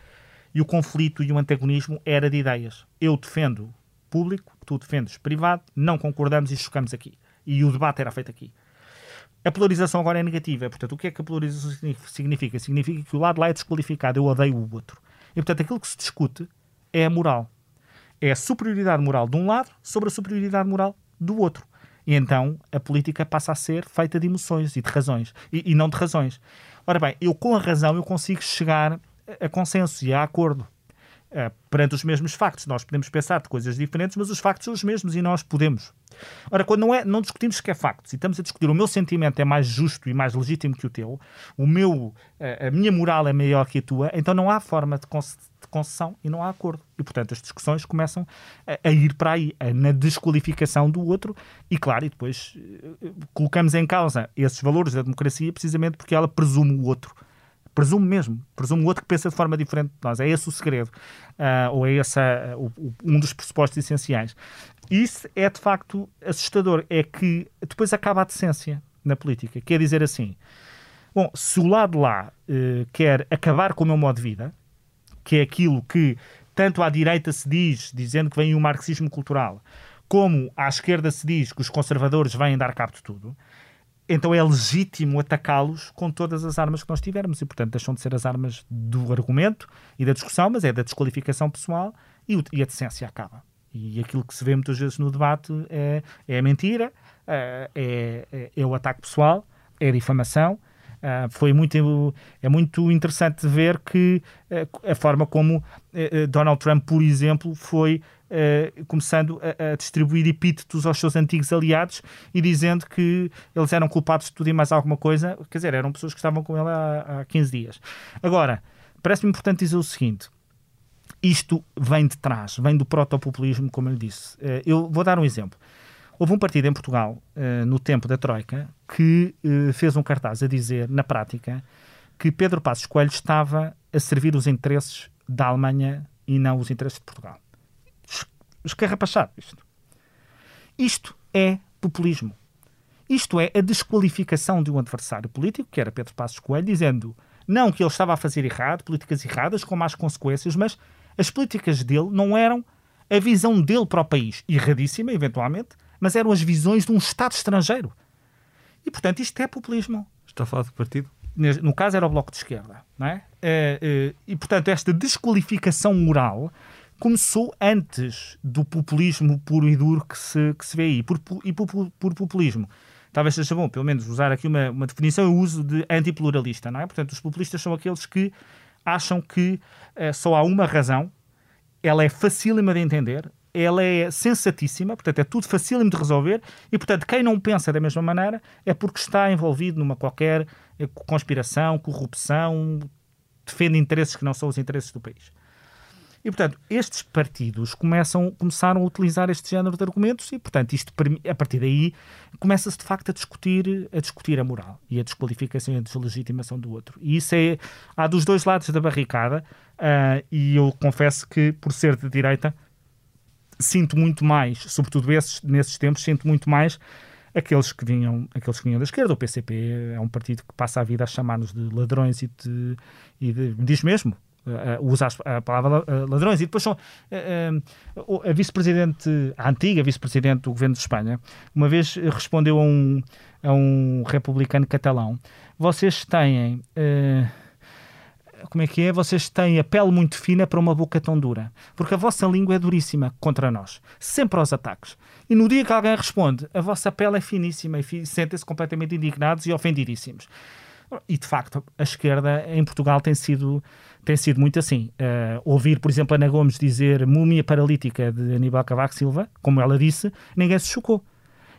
e o conflito e o antagonismo era de ideias. Eu defendo público, tu defendes privado, não concordamos e chocamos aqui. E o debate era feito aqui. A polarização agora é negativa. Portanto, o que é que a polarização significa? Significa que o lado lá é desqualificado, eu odeio o outro. E, portanto, aquilo que se discute é a moral. É a superioridade moral de um lado sobre a superioridade moral do outro. E então a política passa a ser feita de emoções e de razões, e, e não de razões. Ora bem, eu com a razão eu consigo chegar a consenso e a acordo perante os mesmos factos. Nós podemos pensar de coisas diferentes, mas os factos são os mesmos e nós podemos. Ora, quando não, é, não discutimos sequer factos e estamos a discutir o meu sentimento é mais justo e mais legítimo que o teu, o meu, uh, a minha moral é maior que a tua, então não há forma de, concessão e não há acordo. E, portanto, as discussões começam a, ir para aí, na desqualificação do outro e, claro, e depois uh, colocamos em causa esses valores da democracia precisamente porque ela presume o outro Presumo mesmo. Presumo outro que pensa de forma diferente de nós. É esse o segredo. Uh, ou é esse o, um dos pressupostos essenciais. Isso é, de facto, assustador. É que depois acaba a decência na política. Quer dizer assim, bom, se o lado lá uh, quer acabar com o meu modo de vida, que é aquilo que tanto à direita se diz, dizendo que vem o marxismo cultural, como à esquerda se diz que os conservadores vêm dar cabo de tudo, então é legítimo atacá-los com todas as armas que nós tivermos e, portanto, deixam de ser as armas do argumento e da discussão, mas é da desqualificação pessoal e, e a decência acaba. E aquilo que se vê muitas vezes no debate é, é a mentira, é, é, é o ataque pessoal, é a difamação. Uh, foi muito, é muito interessante ver que uh, a forma como Donald Trump, por exemplo, foi uh, começando a, a, distribuir epítetos aos seus antigos aliados e dizendo que eles eram culpados de tudo e mais alguma coisa. Quer dizer, eram pessoas que estavam com ele há, há 15 dias. Agora, parece-me importante dizer o seguinte. Isto vem de trás, vem do protopopulismo, como eu lhe disse. Uh, eu vou dar um exemplo. Houve um partido em Portugal, uh, no tempo da Troika, que fez um cartaz a dizer, na prática, que Pedro Passos Coelho estava a servir os interesses da Alemanha e não os interesses de Portugal escarrapachado isto. Isto é populismo. Isto é a desqualificação de um adversário político, que era Pedro Passos Coelho, dizendo Não que ele estava a fazer errado, políticas erradas, com más consequências, mas as políticas dele não eram a visão dele para o país, erradíssima, eventualmente, mas eram as visões de um Estado estrangeiro. E, portanto, isto é populismo. Está a falar de partido? No caso, era o Bloco de Esquerda. Não é? Eh, eh, e, portanto, esta desqualificação moral começou antes do populismo puro e duro que se, que se vê aí. Por, e por, por populismo, talvez seja bom, pelo menos, usar aqui uma, uma definição, eu uso de antipluralista, não é? Portanto, os populistas são aqueles que acham que uh, só há uma razão, ela é facílima de entender, ela é sensatíssima, portanto, é tudo facílimo de resolver, e, portanto, quem não pensa da mesma maneira é porque está envolvido numa qualquer eh, conspiração, corrupção, defende interesses que não são os interesses do país. E, portanto, estes partidos começam, começaram a utilizar este género de argumentos e, portanto, isto, a partir daí começa-se de facto a discutir, a discutir a moral e a desqualificação e a deslegitimação do outro. E isso é, há dos dois lados da barricada uh, e eu confesso que, por ser de direita, sinto muito mais, sobretudo esses, nesses tempos, sinto muito mais aqueles que vinham aqueles que vinham da esquerda. O PCP é um partido que passa a vida a chamar-nos de ladrões e de, e de diz mesmo uh, usa a palavra uh, ladrões. E depois são uh, a vice-presidente, a antiga vice-presidente do governo de Espanha, uma vez respondeu a um, a um republicano catalão: vocês têm. como é que é? Vocês têm a pele muito fina para uma boca tão dura. Porque a vossa língua é duríssima contra nós. Sempre aos ataques. E no dia que alguém responde, a vossa pele é finíssima e sentem-se completamente indignados e ofendidíssimos. E de facto, a esquerda em Portugal tem sido tem sido muito assim. Uh, ouvir, por exemplo, Ana Gomes dizer múmia paralítica de Aníbal Cavaco Silva, como ela disse, ninguém se chocou.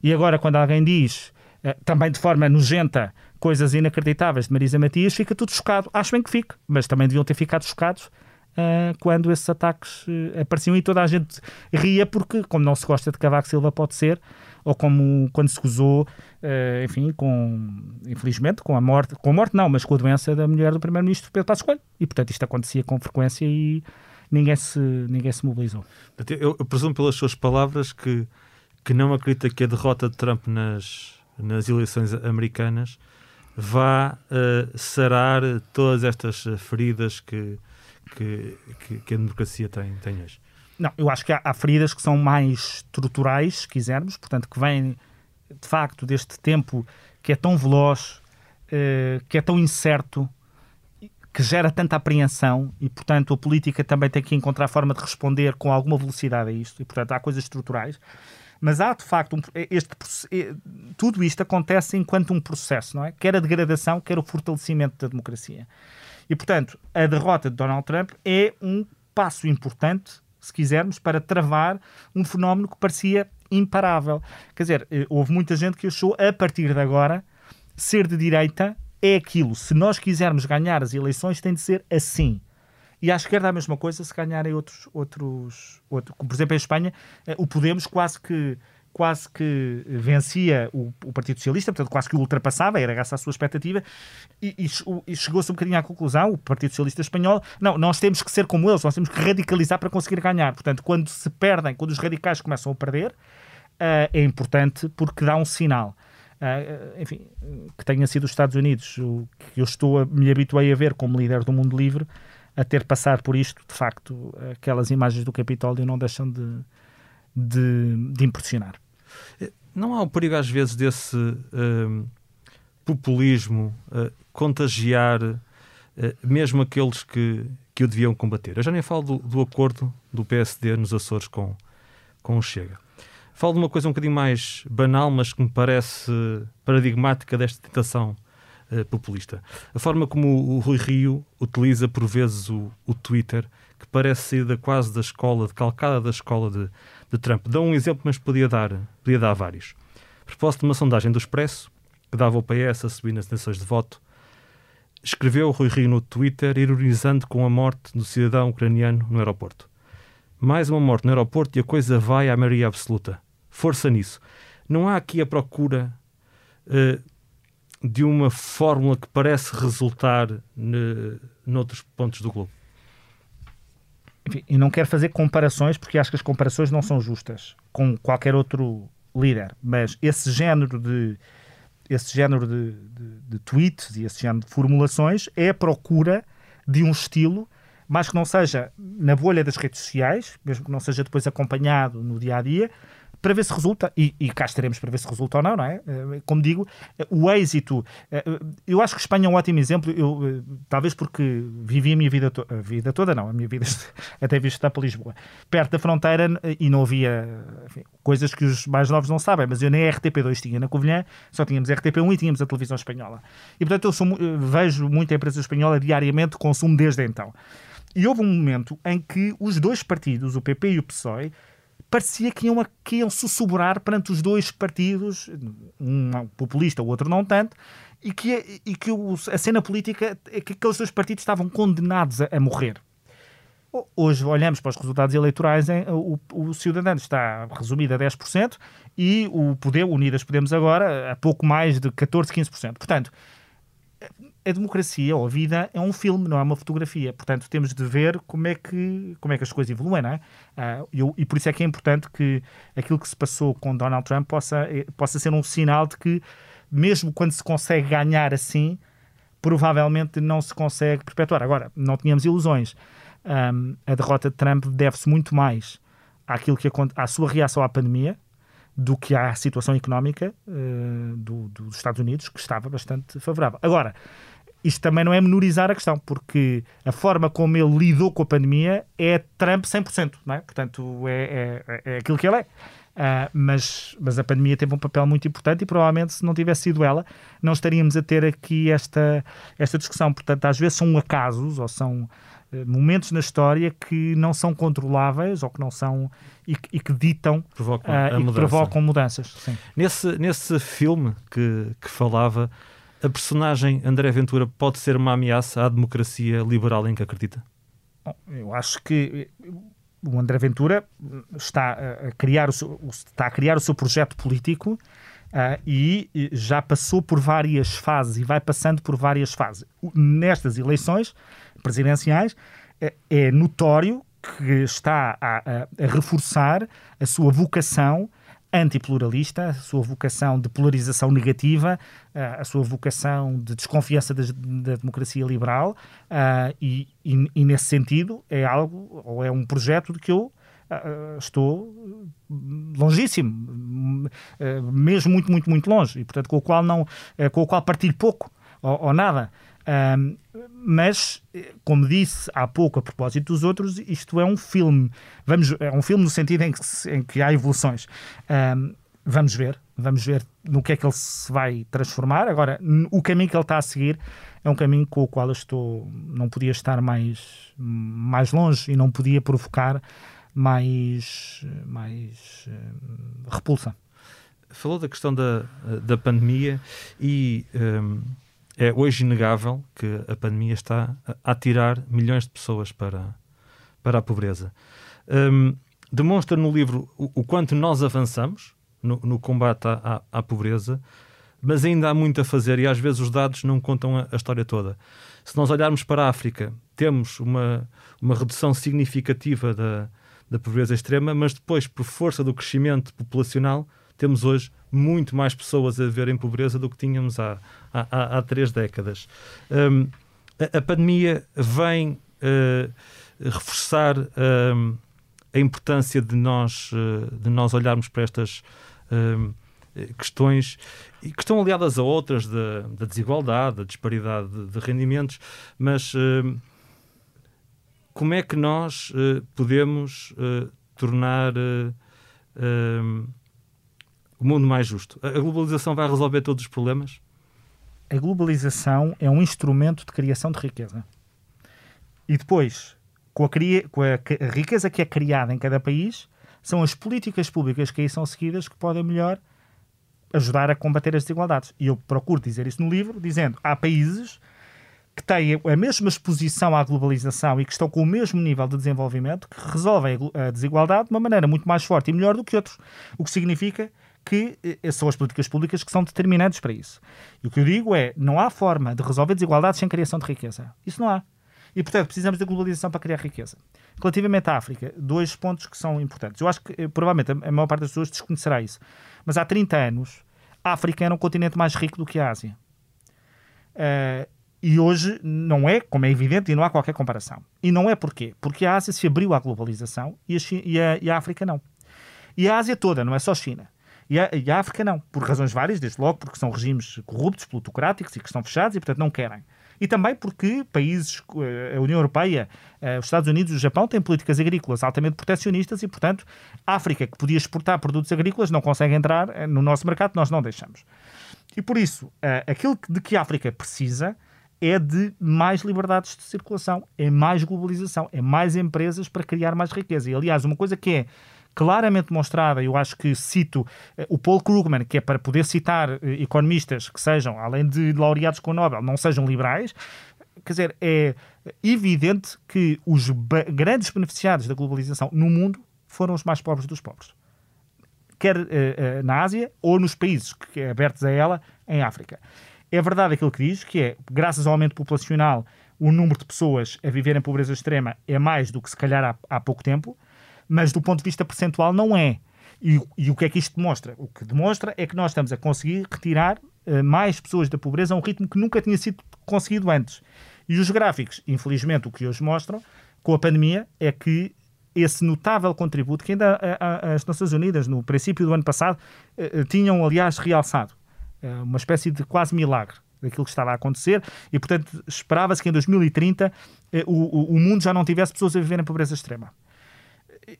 E agora, quando alguém diz, uh, também de forma nojenta, coisas inacreditáveis de Marisa Matias, fica tudo chocado. Acho bem que fique, mas também deviam ter ficado chocados uh, quando esses ataques apareciam e toda a gente ria, porque, como não se gosta de Cavaco Silva, pode ser ou como quando se gozou, uh, enfim, com, infelizmente, com a morte, com a morte não, mas com a doença da mulher do primeiro-ministro Pedro Passos Coelho. E, portanto, isto acontecia com frequência e ninguém se, ninguém se mobilizou. Eu, eu presumo pelas suas palavras que, que não acredita que a derrota de Trump nas, nas eleições americanas vá uh, sarar todas estas feridas que, que, que, a democracia tem, tem hoje. Não, eu acho que há, há, feridas que são mais estruturais, se quisermos, portanto, que vêm de facto deste tempo que é tão veloz, uh, que é tão incerto, que gera tanta apreensão e, portanto, a política também tem que encontrar forma de responder com alguma velocidade a isto. E, portanto, há coisas estruturais. Mas há, de facto, um, este, eh, tudo isto acontece enquanto um processo, não é? Quer a degradação, quer o fortalecimento da democracia. E, portanto, a derrota de Donald Trump é um passo importante se quisermos, para travar um fenómeno que parecia imparável. Quer dizer, eh, houve muita gente que achou, a partir de agora, ser de direita é aquilo. Se nós quisermos ganhar as eleições, tem de ser assim. E à esquerda a mesma coisa se ganharem outros, outros. Por exemplo, em Espanha, eh, o Podemos quase que quase que vencia o, o, Partido Socialista, portanto, quase que o ultrapassava, era graças à sua expectativa, e, e, e chegou-se um bocadinho à conclusão, o Partido Socialista Espanhol, não, nós temos que ser como eles, nós temos que radicalizar para conseguir ganhar. Portanto, quando se perdem, quando os radicais começam a perder, uh, é importante porque dá um sinal. Uh, enfim, que tenha sido os Estados Unidos, o que eu estou a, me habituei a ver como líder do mundo livre, a ter passar por isto, de facto, aquelas imagens do Capitólio não deixam de, de, de impressionar. Não há o perigo, às vezes, desse uh, populismo uh, contagiar uh, mesmo aqueles que, que o deviam combater? Eu já nem falo do, do acordo do PSD nos Açores com, com o Chega. Falo de uma coisa um bocadinho mais banal, mas que me parece paradigmática desta tentação populista. A forma como o, o Rui Rio utiliza, por vezes, o, o Twitter, que parece saída quase da escola, de calcada da escola de, de Trump. Dá um exemplo, mas podia dar, podia dar vários. A propósito de uma sondagem do Expresso, que dava o PS a subir nas intenções de voto, escreveu Rui Rio no Twitter, ironizando com a morte do cidadão ucraniano no aeroporto. Mais uma morte no aeroporto e a coisa vai à maioria absoluta. Força nisso. Não há aqui a procura uh, de uma fórmula que parece resultar ne, noutros pontos do globo. Enfim, e não quero fazer comparações porque acho que as comparações não são justas com qualquer outro líder, mas esse género de esse género de, de, de tweets e esse género de formulações é a procura de um estilo mas que não seja na bolha das redes sociais, mesmo que não seja depois acompanhado no dia a dia, para ver se resulta, e, e, cá estaremos para ver se resulta ou não, não é? Eh, como digo, eh, o êxito, eh, eu acho que Espanha é um ótimo exemplo, eu, talvez porque vivi a minha vida, to a vida toda, não, a minha vida [LAUGHS] até visto estar para Lisboa, perto da fronteira e não havia enfim, coisas que os mais novos não sabem, mas eu nem RTP2 tinha na Covilhã, só tínhamos RTP1 e tínhamos a televisão espanhola. E portanto eu sou, vejo muita empresa espanhola diariamente, consumo desde então. E houve um momento em que os dois partidos, o PP e o PSOE, parecia que iam, que iam sussurrar perante os dois partidos, um populista, o outro não tanto, e que, e que a cena política, que aqueles dois partidos estavam condenados a, a morrer. Hoje olhamos para os resultados eleitorais, hein, o, o Cidadano está resumido a 10% e o Poder, Unidas Podemos agora, a pouco mais de 14, 15%. Portanto, a democracia ou a vida é um filme, não é uma fotografia. Portanto, temos de ver como é que, como é que as coisas evoluem, não é? Uh, eu, e por isso é que é importante que aquilo que se passou com Donald Trump possa, eh, possa ser um sinal de que, mesmo quando se consegue ganhar assim, provavelmente não se consegue perpetuar. Agora, não tínhamos ilusões. Um, a derrota de Trump deve-se muito mais àquilo que à sua reação à pandemia, do que à situação económica uh, do, dos Estados Unidos, que estava bastante favorável. Agora, isto também não é menorizar a questão, porque a forma como ele lidou com a pandemia é Trump 100%, não é? Portanto, é, é, é aquilo que ele é. Uh, mas, mas a pandemia teve um papel muito importante e provavelmente se não tivesse sido ela, não estaríamos a ter aqui esta, esta discussão. Portanto, às vezes são acasos ou são uh, momentos na história que não são controláveis ou que não são e, e que ditam provocam, uh, e que provocam mudanças. Sim. Nesse, nesse filme que, que falava a personagem André Ventura pode ser uma ameaça à democracia liberal em que acredita? Eu acho que o André Ventura está a criar o seu, está a criar o seu projeto político uh, e já passou por várias fases e vai passando por várias fases. Nestas eleições presidenciais é, é notório que está a, a, a reforçar a sua vocação antipluralista, a sua vocação de polarização negativa, a sua vocação de desconfiança da, da democracia liberal, uh, e, e, e, nesse sentido é algo, ou é um projeto de que eu uh, estou longíssimo, uh, mesmo muito, muito, muito longe, e portanto com o qual, não, com o qual partilho pouco ou, ou nada. Um, mas, como disse há pouco a propósito dos outros, isto é um filme. Vamos, é um filme no sentido em que, em que há evoluções. Um, vamos ver, vamos ver no que é que ele se vai transformar. Agora, o caminho que ele está a seguir é um caminho com o qual eu estou, não podia estar mais, mais longe e não podia provocar mais, mais uh, repulsa. Falou da questão da, da pandemia e. Um é hoje inegável que a pandemia está a tirar milhões de pessoas para, para a pobreza. Um, demonstra no livro o, o, quanto nós avançamos no, no combate à, à, à, pobreza, mas ainda há muito a fazer e às vezes os dados não contam a, a história toda. Se nós olharmos para a África, temos uma, uma redução significativa da, da pobreza extrema, mas depois, por força do crescimento populacional, temos hoje muito mais pessoas a viver em pobreza do que tínhamos há, há, há três décadas. Um, a, a, pandemia vem uh, reforçar um, a importância de nós, uh, de nós olharmos para estas um, questões que estão aliadas a outras da, da desigualdade, da disparidade de, de rendimentos, mas como é que nós uh, podemos tornar o mundo mais justo. A globalização vai resolver todos os problemas? A globalização é um instrumento de criação de riqueza. E depois, com a, com a, riqueza que é criada em cada país, são as políticas públicas que aí são seguidas que podem melhor ajudar a combater as desigualdades. E eu procuro dizer isso no livro, dizendo há países que têm a mesma exposição à globalização e que estão com o mesmo nível de desenvolvimento que resolvem a desigualdade de uma maneira muito mais forte e melhor do que outros. O que significa que eh, são as políticas públicas que são determinantes para isso. E o que eu digo é, não há forma de resolver desigualdades sem criação de riqueza. Isso não há. E, portanto, precisamos da globalização para criar riqueza. Relativamente à África, dois pontos que são importantes. Eu acho que, eh, provavelmente, a maior parte das pessoas desconhecerá isso. Mas há 30 anos, a África era um continente mais rico do que a Ásia. Uh, e hoje não é, como é evidente, e não há qualquer comparação. E não é porquê? Porque a Ásia se abriu à globalização e a, China, e a, e a África não. E a Ásia toda, não é só China. E a, e a, África não, por razões várias, desde logo porque são regimes corruptos, plutocráticos e que estão fechados e, portanto, não querem. E também porque países, eh, a União Europeia, eh, os Estados Unidos e o Japão têm políticas agrícolas altamente proteccionistas e, portanto, a África, que podia exportar produtos agrícolas, não consegue entrar eh, no nosso mercado, nós não deixamos. E por isso, aquilo de que a África precisa é de mais liberdades de circulação, é mais globalização, é mais empresas para criar mais riqueza. E, aliás, uma coisa que é claramente mostrada, eu acho que cito eh, o Paul Krugman, que é para poder citar eh, economistas que sejam, além de laureados com o Nobel, não sejam liberais, quer dizer, é evidente que os grandes beneficiados da globalização no mundo foram os mais pobres dos pobres. Quer uh, uh, na Ásia ou nos países que, abertos a ela, em África. É verdade aquilo que diz, que é, graças ao aumento populacional, o número de pessoas a viver em pobreza extrema é mais do que se calhar há, há pouco tempo, mas do ponto de vista percentual não é. E, e, o que é que isto demonstra? O que demonstra é que nós estamos a conseguir retirar uh, mais pessoas da pobreza a um ritmo que nunca tinha sido conseguido antes. E os gráficos, infelizmente, o que hoje mostram com a pandemia é que esse notável contributo que ainda as Nações Unidas, no princípio do ano passado, uh, tinham, aliás, realçado. Uh, uma espécie de quase milagre daquilo que estava a acontecer e, portanto, esperava-se que em 2030 o, o mundo já não tivesse pessoas a viver em pobreza extrema.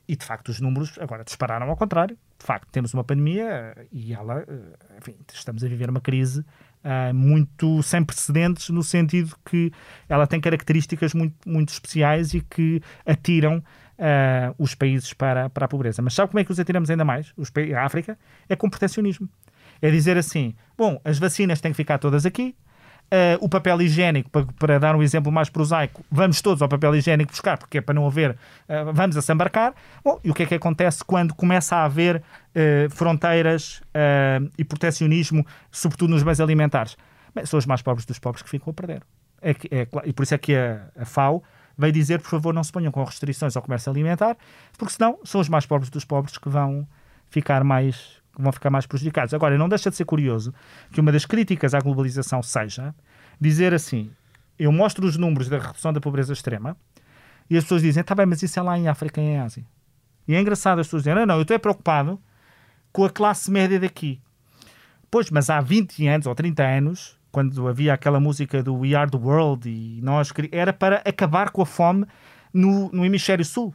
E de facto os números agora dispararam ao contrário. De facto, temos uma pandemia eh, e ela, eh, enfim, estamos a viver uma crise uh, muito sem precedentes, no sentido que ela tem características muito, muito especiais e que atiram uh, os países para, para a pobreza. Mas sabe como é que os atiramos ainda mais? Os, a África é com protecionismo. É dizer assim: bom, as vacinas têm que ficar todas aqui, Uh, o papel higiênico, para, para, dar um exemplo mais prosaico, vamos todos ao papel higiênico buscar, porque é para não haver, uh, vamos a se embarcar. Bom, e o que é que acontece quando começa a haver uh, fronteiras e protecionismo, sobretudo nos bens alimentares? Bem, são os mais pobres dos pobres que ficam a perder. É, é, e por isso é que a, a FAO veio dizer, por favor, não se ponham com restrições ao comércio alimentar, porque senão são os mais pobres dos pobres que vão ficar mais vão ficar mais prejudicados. Agora, não deixa de ser curioso que uma das críticas à globalização seja dizer assim: eu mostro os números da redução da pobreza extrema e as pessoas dizem, está bem, mas isso é lá em África e em Ásia. E é engraçado as pessoas dizerem, não, não, eu estou preocupado com a classe média daqui. Pois, mas há 20 anos ou 30 anos, quando havia aquela música do We Are the World e nós era para acabar com a fome no, no hemisfério sul.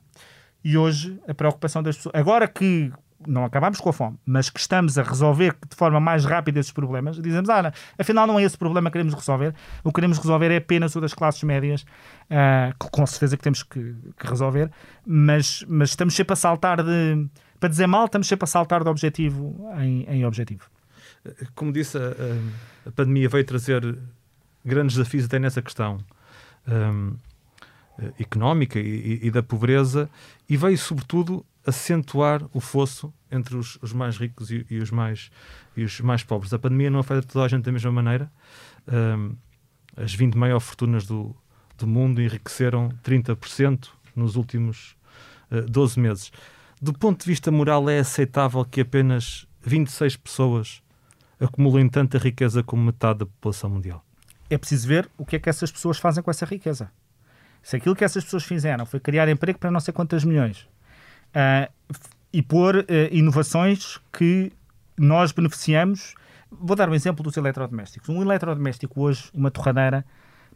E hoje a preocupação das pessoas. Agora que não acabamos com a fome, mas que estamos a resolver de forma mais rápida esses problemas, dizemos, ah, afinal não é esse problema que queremos resolver, o que queremos resolver é apenas o das classes médias, uh, que com certeza que temos que, que, resolver, mas, mas estamos sempre a saltar de, para dizer mal, estamos sempre a saltar de objetivo em, em objetivo. Como disse, a, a, pandemia veio trazer grandes desafios até nessa questão. Um, económica e, e, da pobreza e veio sobretudo acentuar o fosso entre os, os mais ricos e, e, os mais, e os mais pobres. A pandemia não afeta toda a gente da mesma maneira. Um, as 20 maiores fortunas do, do mundo enriqueceram 30% nos últimos uh, 12 meses. Do ponto de vista moral, é aceitável que apenas 26 pessoas acumulem tanta riqueza como metade da população mundial? É preciso ver o que é que essas pessoas fazem com essa riqueza. Se aquilo que essas pessoas fizeram foi criar emprego para não sei quantas milhões, uh, e pôr uh, inovações que nós beneficiamos. Vou dar um exemplo dos eletrodomésticos. Um eletrodoméstico hoje, uma torradeira,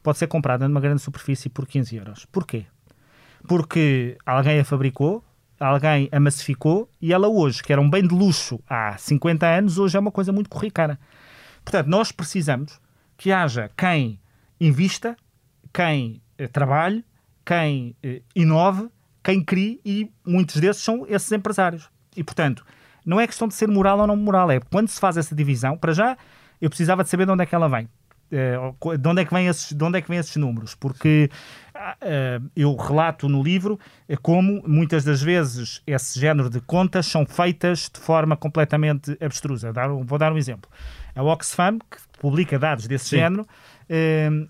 pode ser comprada numa grande superfície por 15 euros. Porquê? Porque alguém a fabricou, alguém a massificou e ela hoje, que era um bem de luxo há 50 anos, hoje é uma coisa muito corriqueira. Portanto, nós precisamos que haja quem invista, quem eh, trabalhe, quem eh, inove quem cria e muitos desses são esses empresários. E, portanto, não é questão de ser moral ou não moral, é quando se faz essa divisão, para já, eu precisava de saber de onde é que ela vem. Eh, de onde é que vêm esses, de onde é que vêm esses números? Porque uh, eu relato no livro como muitas das vezes esse género de contas são feitas de forma completamente abstrusa. Vou dar um exemplo. A Oxfam, que publica dados desse Sim. género,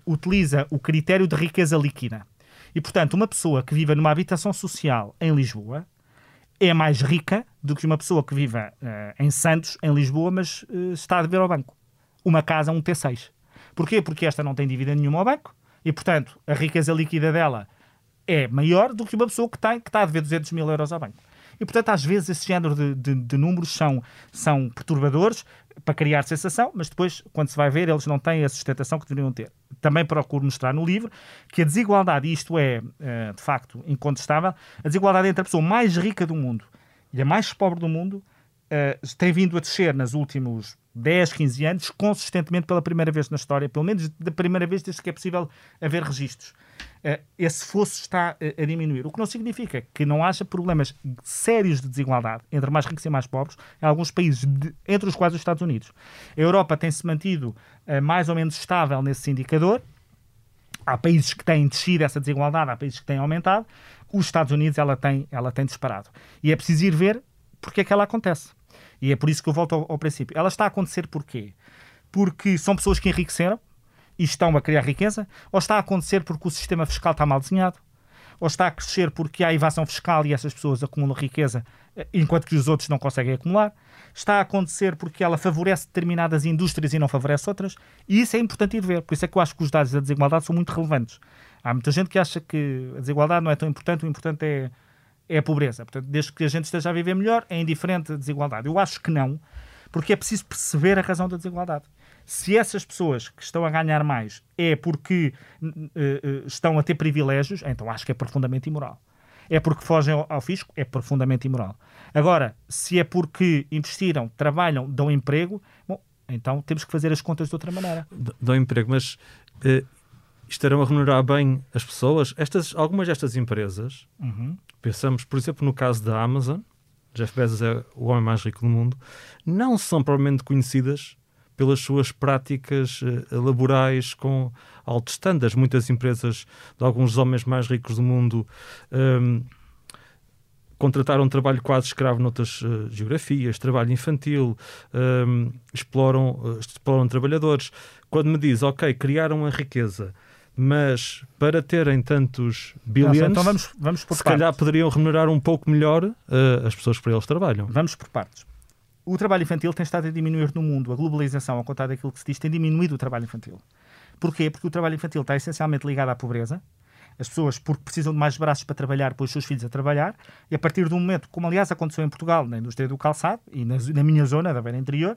utiliza o critério de riqueza líquida. E, portanto, uma pessoa que viva numa habitação social em Lisboa, é mais rica do que uma pessoa que vive uh, em Santos, em Lisboa, mas uh, está a dever ao banco. Uma casa, um T6. Porquê? Porque esta não tem dívida nenhuma ao banco e, portanto, a riqueza líquida dela é maior do que uma pessoa que, tem, que está a dever 200 mil euros ao banco. E, portanto, às vezes esse género de, de, de, números são, são perturbadores para criar sensação, mas depois, quando se vai ver, eles não têm a sustentação que deveriam ter. Também procuro mostrar no livro que a desigualdade, isto é, eh, de facto, incontestável, a desigualdade entre a pessoa mais rica do mundo e a mais pobre do mundo uh, tem vindo a descer nos últimos 10, 15 anos, consistentemente pela primeira vez na história, pelo menos da primeira vez desde que é possível haver registros. Uh, esse fosso está uh, a diminuir. O que não significa que não haja problemas sérios de desigualdade entre mais ricos e mais pobres em alguns países, de, entre os quais os Estados Unidos. A Europa tem-se mantido uh, mais ou menos estável nesse indicador. Há países que têm descido essa desigualdade, há países que têm aumentado. Os Estados Unidos ela tem, ela tem disparado. E é preciso ir ver porque é que ela acontece. E é por isso que eu volto ao, ao princípio. Ela está a acontecer porquê? Porque são pessoas que enriqueceram e estão a criar riqueza, ou está a acontecer porque o sistema fiscal está mal desenhado, ou está a crescer porque há evasão fiscal e essas pessoas acumulam riqueza eh, enquanto que os outros não conseguem acumular, está a acontecer porque ela favorece determinadas indústrias e não favorece outras, e isso é importante ir ver. Por isso é que eu acho que os dados da desigualdade são muito relevantes. Há muita gente que acha que a desigualdade não é tão importante, o importante é é a pobreza. Portanto, desde que a gente esteja a viver melhor, é indiferente a desigualdade. Eu acho que não, porque é preciso perceber a razão da desigualdade. Se essas pessoas que estão a ganhar mais é porque uh, estão a ter privilégios, então acho que é profundamente imoral. É porque fogem ao, ao fisco, é profundamente imoral. Agora, se é porque investiram, trabalham, dão emprego, bom, então temos que fazer as contas de outra maneira. Dão emprego, mas uh, estarão a remunerar bem as pessoas? Estas, algumas destas empresas uhum. Pensamos, por exemplo, no caso da Amazon, Jeff Bezos é o homem mais rico do mundo, não são provavelmente conhecidas pelas suas práticas uh, laborais com altos estándares. Muitas empresas de alguns homens mais ricos do mundo ehm, contrataram trabalho quase escravo noutras uh, geografias, trabalho infantil, ehm, exploram, uh, exploram trabalhadores. Quando me diz, ok, criaram a riqueza, mas para terem tantos bilhões, então vamos, vamos por se partes. calhar poderiam remunerar um pouco melhor uh, as pessoas que para eles trabalham. Vamos por partes. O trabalho infantil tem estado a diminuir no mundo. A globalização, ao contrário daquilo que se diz, tem diminuído o trabalho infantil. Porquê? Porque o trabalho infantil está essencialmente ligado à pobreza. As pessoas, porque precisam de mais braços para trabalhar, põem os seus filhos a trabalhar, e a partir do momento, como aliás aconteceu em Portugal, na indústria do calçado e na, na minha zona, da beira interior,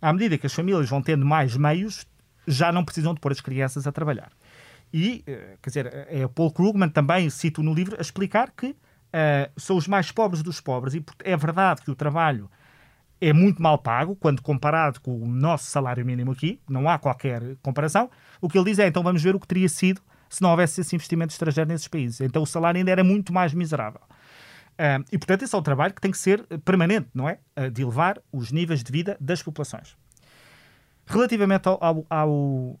à medida que as famílias vão tendo mais meios, já não precisam de pôr as crianças a trabalhar. E, eh, quer dizer, é o Paul Krugman também, cito no livro, a explicar que uh, são os mais pobres dos pobres e é verdade que o trabalho é muito mal pago quando comparado com o nosso salário mínimo aqui, não há qualquer comparação. O que ele diz é, então vamos ver o que teria sido se não houvesse esse investimento estrangeiro nesses países. Então o salário ainda era muito mais miserável. Uh, e, portanto, esse é o trabalho que tem que ser permanente, não é? Uh, de elevar os níveis de vida das populações. Relativamente ao, ao, ao,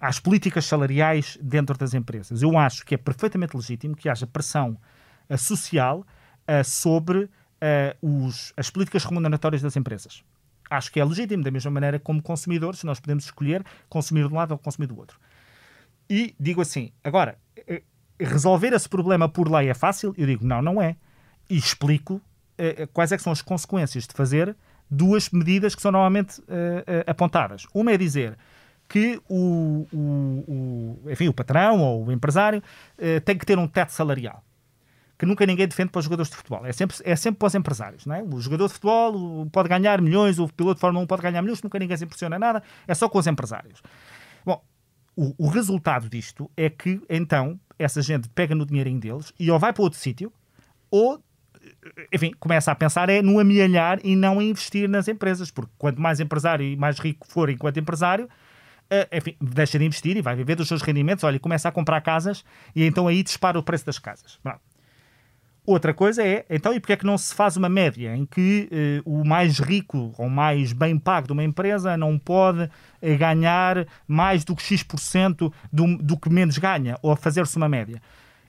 às políticas salariais dentro das empresas. Eu acho que é perfeitamente legítimo que haja pressão uh, social uh, sobre uh, os, as políticas remuneratórias das empresas. Acho que é legítimo, da mesma maneira como consumidores, nós podemos escolher consumir de um lado ou consumir do outro. E digo assim, agora, resolver esse problema por lei é fácil? Eu digo, não, não é. E explico quais é são as consequências de fazer duas medidas que são normalmente apontadas. Uma é dizer que o, o, o, enfim, o patrão ou o empresário eh, tem que ter um teto salarial que nunca ninguém defende para os jogadores de futebol. É sempre, é sempre para os empresários. Não é? O jogador de futebol pode ganhar milhões, o piloto de Fórmula 1 pode ganhar milhões, nunca ninguém se impressiona nada, é só com os empresários. Bom, o, o resultado disto é que, então, essa gente pega no dinheirinho deles e ou vai para outro sítio, ou, enfim, começa a pensar é no amealhar e não investir nas empresas, porque quanto mais empresário e mais rico for enquanto empresário, enfim, deixa de investir e vai viver dos seus rendimentos, olha, começa a comprar casas e então aí dispara o preço das casas. Outra coisa é, então, e porque é que não se faz uma média em que uh, o mais rico ou mais bem pago de uma empresa não pode uh, ganhar mais do que X% do, do que menos ganha, ou fazer-se uma média?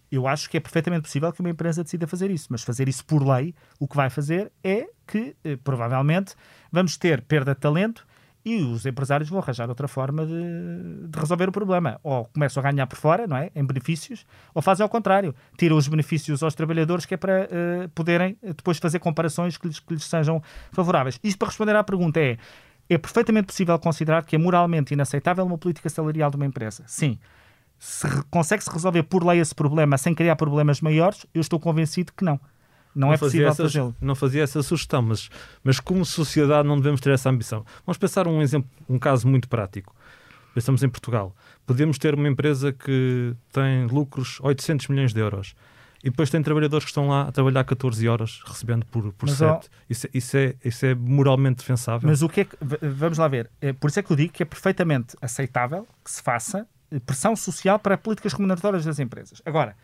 Eu acho que é perfeitamente possível que uma empresa decida fazer isso, mas fazer isso por lei, o que vai fazer é que, uh, provavelmente, vamos ter perda de talento e os empresários vão arranjar outra forma de, de, resolver o problema. Ou começam a ganhar por fora, não é? Em benefícios, ou fazem ao contrário. Tiram os benefícios aos trabalhadores, que é para uh, poderem depois fazer comparações que lhes, que lhes sejam favoráveis. Isto para responder à pergunta é: é perfeitamente possível considerar que é moralmente inaceitável uma política salarial de uma empresa? Sim. Se consegue-se resolver por lei esse problema sem criar problemas maiores, eu estou convencido que não. Não, não é possível fazê-lo. Não fazia essa sugestão, mas, mas como sociedade não devemos ter essa ambição. Vamos pensar um exemplo, um caso muito prático. Pensamos em Portugal. Podemos ter uma empresa que tem lucros 800 milhões de euros e depois tem trabalhadores que estão lá a trabalhar 14 horas recebendo por, por mas, 7. Ó, isso, isso, é, isso é moralmente defensável. Mas o que é que. Vamos lá ver. É, por isso é que eu digo que é perfeitamente aceitável que se faça pressão social para políticas remuneratórias das empresas. Agora,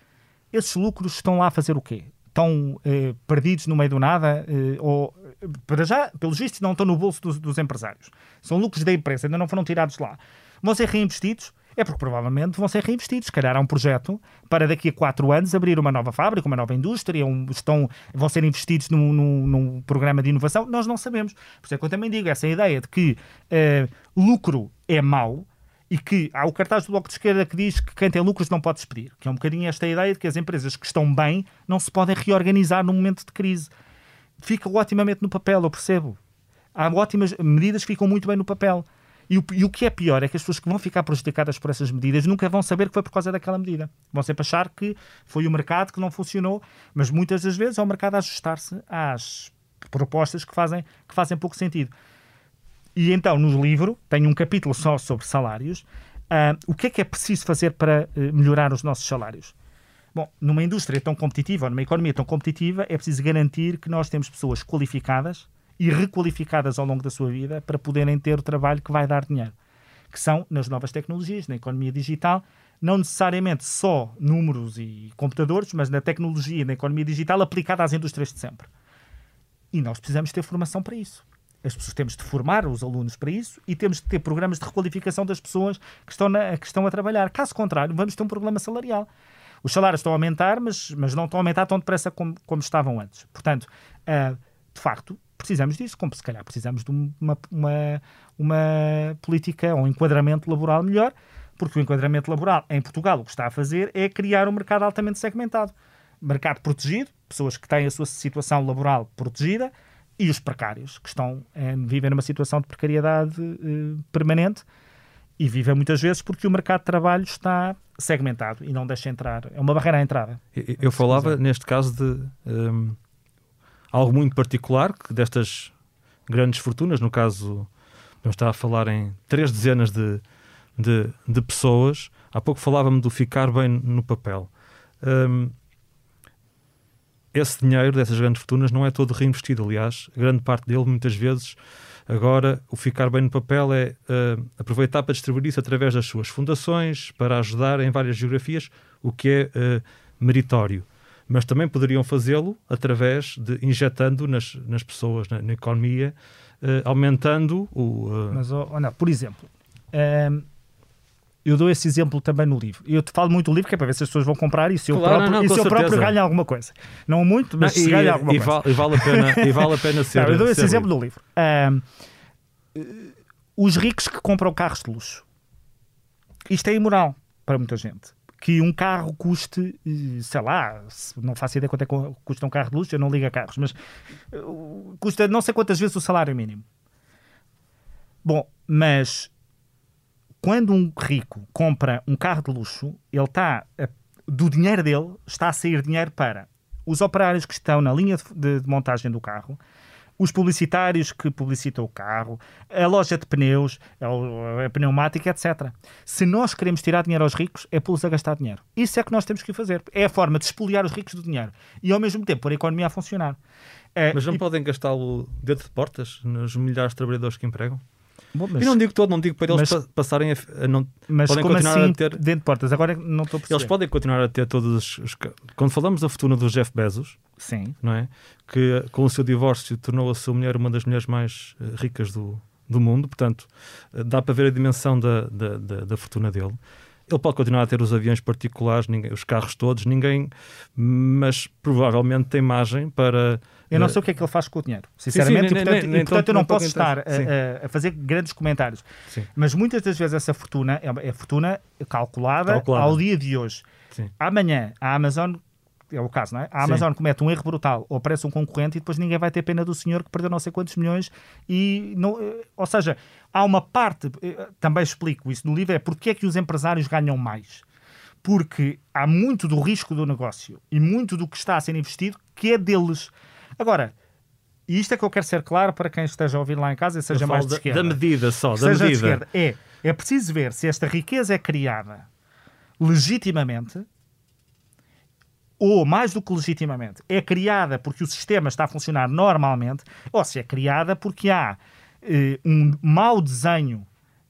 esses lucros estão lá a fazer o quê? Estão eh, perdidos no meio do nada, eh, ou para já, pelos vistos, não estão no bolso dos, dos, empresários. São lucros da empresa, ainda não foram tirados lá. Vão ser reinvestidos? É porque provavelmente vão ser reinvestidos. Se calhar há um projeto para daqui a quatro anos abrir uma nova fábrica, uma nova indústria, um, estão, vão ser investidos num, num, num, programa de inovação. Nós não sabemos. Por isso é que eu também digo, essa ideia de que eh, lucro é mau, e que há o cartaz do Bloco de Esquerda que diz que quem tem lucros não pode despedir, que é um bocadinho esta ideia de que as empresas que estão bem não se podem reorganizar num momento de crise. Fica otimamente no papel, eu percebo. Há ótimas medidas que ficam muito bem no papel. E o, e o, que é pior é que as pessoas que vão ficar prejudicadas por essas medidas nunca vão saber que foi por causa daquela medida. Vão sempre achar que foi o mercado que não funcionou, mas muitas das vezes é o mercado a ajustar-se às propostas que fazem, que fazem pouco sentido. E então, no livro, tenho um capítulo só sobre salários. Uh, o que é que é preciso fazer para uh, melhorar os nossos salários? Bom, numa indústria tão competitiva, ou numa economia tão competitiva, é preciso garantir que nós temos pessoas qualificadas e requalificadas ao longo da sua vida para poderem ter o trabalho que vai dar dinheiro. Que são nas novas tecnologias, na economia digital, não necessariamente só números e computadores, mas na tecnologia e na economia digital aplicada às indústrias de sempre. E nós precisamos ter formação para isso. As pessoas temos de formar os alunos para isso e temos de ter programas de requalificação das pessoas que estão, na, que estão a trabalhar. Caso contrário, vamos ter um problema salarial. Os salários estão a aumentar, mas, mas não estão a aumentar tão depressa como, como estavam antes. Portanto, uh, de facto, precisamos disso, como se calhar precisamos de uma, uma, uma política ou um enquadramento laboral melhor, porque o enquadramento laboral em Portugal o que está a fazer é criar um mercado altamente segmentado. Mercado protegido, pessoas que têm a sua situação laboral protegida, e os precários, que estão é, vivem numa situação de precariedade eh, permanente e vivem muitas vezes porque o mercado de trabalho está segmentado e não deixa entrar. É uma barreira à entrada. Eu, eu falava, neste caso, de um, algo muito particular, que destas grandes fortunas, no caso, eu estava a falar em três dezenas de, de, de pessoas. Há pouco falava-me do ficar bem no papel. Um, esse dinheiro dessas grandes fortunas não é todo reinvestido. Aliás, grande parte dele, muitas vezes, agora o ficar bem no papel é uh, aproveitar para distribuir isso através das suas fundações, para ajudar em várias geografias, o que é uh, meritório. Mas também poderiam fazê-lo através de injetando nas, nas pessoas, na, na economia, uh, aumentando o. Mas, oh, não, por exemplo. Um eu dou esse exemplo também no livro. Eu te falo muito do livro que é para ver se as pessoas vão comprar e se eu claro, próprio, não, e se eu próprio ganho alguma coisa. Não muito, mas não, se ganho alguma e coisa. Vale, e, vale a pena, e vale a pena [LAUGHS] ser. Não, eu dou esse exemplo no livro. Um, os ricos que compram carros de luxo. Isto é imoral para muita gente. Que um carro custe, sei lá, não faço ideia quanto é que custa um carro de luxo, eu não ligo a carros, mas uh, custa não sei quantas vezes o salário mínimo. Bom, mas quando um rico compra um carro de luxo, ele está do dinheiro dele está a sair dinheiro para os operários que estão na linha de, de, montagem do carro, os publicitários que publicitam o carro, a loja de pneus, a, pneumática, etc. Se nós queremos tirar dinheiro aos ricos, é pô-los a gastar dinheiro. Isso é que nós temos que fazer. É a forma de expoliar os ricos do dinheiro e, ao mesmo tempo, pôr a economia a funcionar. É, Mas não e... podem gastá-lo dentro de portas, nos milhares de trabalhadores que empregam? Bom, mas... E não digo todo, não digo para eles mas, passarem a, não mas podem continuar assim, a ter dentro de portas. Agora não estou a perceber. Eles podem continuar a ter todos os, quando falamos da fortuna do Jeff Bezos, sim, não é? Que com o seu divórcio tornou a sua mulher uma das mulheres mais eh, ricas do, do mundo, portanto, eh, dá para ver a dimensão da, da, da, da fortuna dele. Ele pode continuar a ter os aviões particulares, ninguém, os carros todos, ninguém, mas provavelmente tem margem para. Eu não sei o que é que ele faz com o dinheiro, sinceramente, sim, sim, e, portanto, nem, nem, e, portanto eu não posso estar a, a, fazer grandes comentários. Sim. Mas muitas das vezes essa fortuna é, é fortuna calculada, calculada, ao dia de hoje. Amanhã a Amazon é o caso, não é? A Amazon Sim. comete um erro brutal ou aparece um concorrente e depois ninguém vai ter pena do senhor que perdeu não sei quantos milhões e não, eh, ou seja, há uma parte, eh, também explico isso no livro, é porque é que os empresários ganham mais. Porque há muito do risco do negócio e muito do que está a ser investido que é deles. Agora, e isto é que eu quero ser claro para quem esteja a ouvir lá em casa e seja mais de esquerda. Da medida só, da medida. Esquerda, é, é preciso ver se esta riqueza é criada legitimamente ou mais do que legitimamente, é criada porque o sistema está a funcionar normalmente, ou se é criada porque há uh, um mau desenho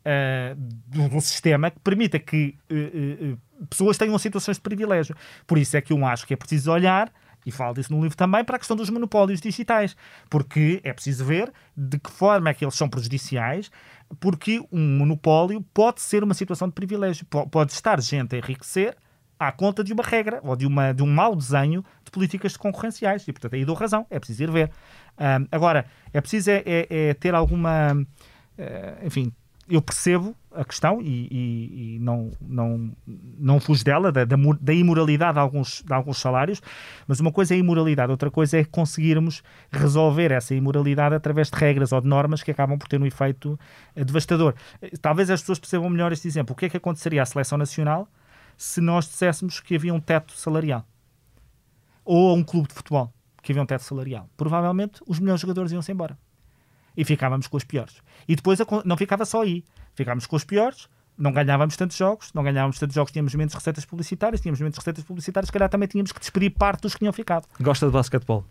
uh, do, do, sistema que permita que uh, pessoas tenham situações de privilégio. Por isso é que eu acho que é preciso olhar, e falo disso no livro também, para a questão dos monopólios digitais, porque é preciso ver de que forma é que eles são prejudiciais, porque um monopólio pode ser uma situação de privilégio, pode estar gente a enriquecer à conta de uma regra ou de, uma, de um mau desenho de políticas concorrenciais. E, portanto, aí dou razão, é preciso ir ver. Um, agora, é preciso é, é, é ter alguma. Uh, enfim, eu percebo a questão e, e, e, não, não, não fujo dela, da, da, imoralidade de alguns, de alguns salários, mas uma coisa é a imoralidade, outra coisa é conseguirmos resolver essa imoralidade através de regras ou de normas que acabam por ter um efeito eh, devastador. Talvez as pessoas percebam melhor este exemplo. O que é que aconteceria à seleção nacional se nós disséssemos que havia um teto salarial. Ou a um clube de futebol que havia um teto salarial. Provavelmente os melhores jogadores iam-se embora. E ficávamos com os piores. E depois não ficava só aí. Ficávamos com os piores, não ganhávamos tantos jogos, não ganhávamos tantos jogos, tínhamos menos receitas publicitárias, tínhamos menos receitas publicitárias, se calhar também tínhamos que despedir parte dos que tinham ficado. Gosta de basquetebol?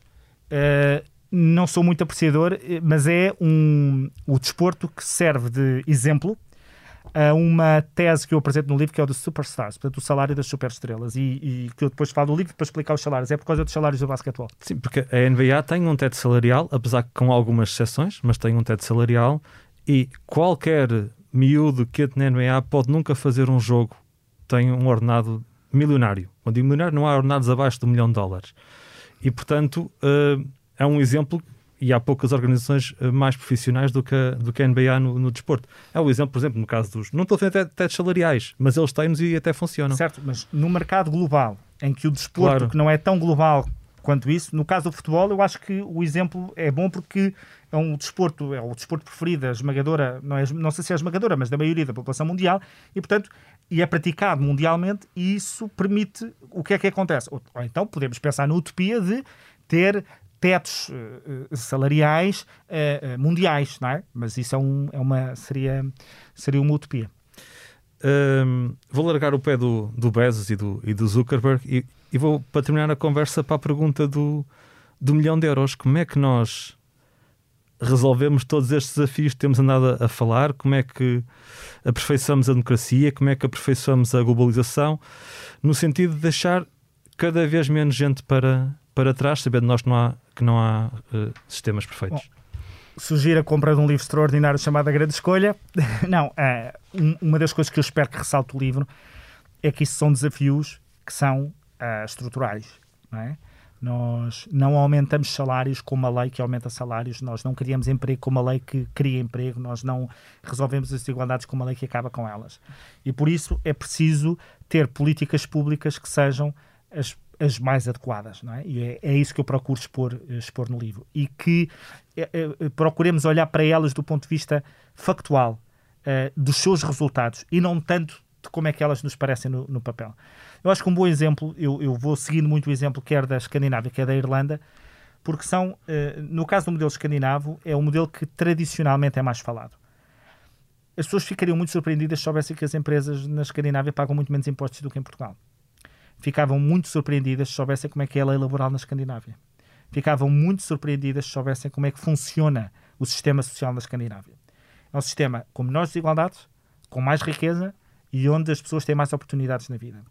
Uh, não sou muito apreciador, eh, mas é um, o desporto que serve de exemplo a uma tese que eu apresento no livro, que é o dos superstars, portanto, o salário das superestrelas, e, e que eu depois falo do livro para explicar os salários. É por causa dos salários do basquetebol. Sim, porque a NBA tem um teto salarial, apesar que com algumas exceções, mas tem um teto salarial, e qualquer miúdo que na NBA pode nunca fazer um jogo tem um ordenado milionário. Quando digo milionário, não há ordenados abaixo de um milhão de dólares. E, portanto, uh, é um exemplo e há poucas organizações eh, mais profissionais do que a, do que a NBA no, no desporto. É o exemplo, por exemplo, no caso dos. Não estou a fazer tetos salariais, mas eles têm-nos e até funcionam. Certo, mas no mercado global, em que o desporto, claro. que não é tão global quanto isso, no caso do futebol, eu acho que o exemplo é bom porque é um desporto, é o desporto preferido, a esmagadora, não, é, não sei se é esmagadora, mas da maioria da população mundial, e portanto, e é praticado mundialmente, e isso permite o que é que acontece. Ou, ou então podemos pensar na utopia de ter tetos uh, salariais uh, mundiais, não é? Mas isso é, um, é uma, seria, seria uma utopia. Vou largar o pé do, do Bezos e do, e do Zuckerberg e, e, vou, para terminar a conversa, para a pergunta do, do milhão de euros. Como é que nós resolvemos todos estes desafios que temos andado a, falar? Como é que aperfeiçoamos a democracia? Como é que aperfeiçoamos a globalização? No sentido de deixar cada vez menos gente para, para trás, sabendo nós que não há, que não há uh, sistemas perfeitos. Bom, sugiro a compra de um livro extraordinário chamado A Grande Escolha. [LAUGHS] não, uh, uma das coisas que eu espero que ressalte o livro é que isso são desafios que são uh, estruturais. Não é? Nós não aumentamos salários com uma lei que aumenta salários, nós não criamos emprego com uma lei que cria emprego, nós não resolvemos as desigualdades com uma lei que acaba com elas. E por isso é preciso ter políticas públicas que sejam as as mais adequadas, não é? E é, é isso que eu procuro expor, expor no livro. E que é, é, procuremos olhar para elas do ponto de vista factual, dos seus resultados, e não tanto de como é que elas nos parecem no, no papel. Eu acho que um bom exemplo, eu, eu, vou seguindo muito o exemplo quer da Escandinávia, quer da Irlanda, porque são, no caso do modelo escandinavo, é o modelo que tradicionalmente é mais falado. As pessoas ficariam muito surpreendidas se soubessem que as empresas na Escandinávia pagam muito menos impostos do que em Portugal ficavam muito surpreendidas se soubessem como é que é a lei laboral na Escandinávia. Ficavam muito surpreendidas se soubessem como é que funciona o sistema social na Escandinávia. É um sistema com menores desigualdades, com mais riqueza e onde as pessoas têm mais oportunidades na vida.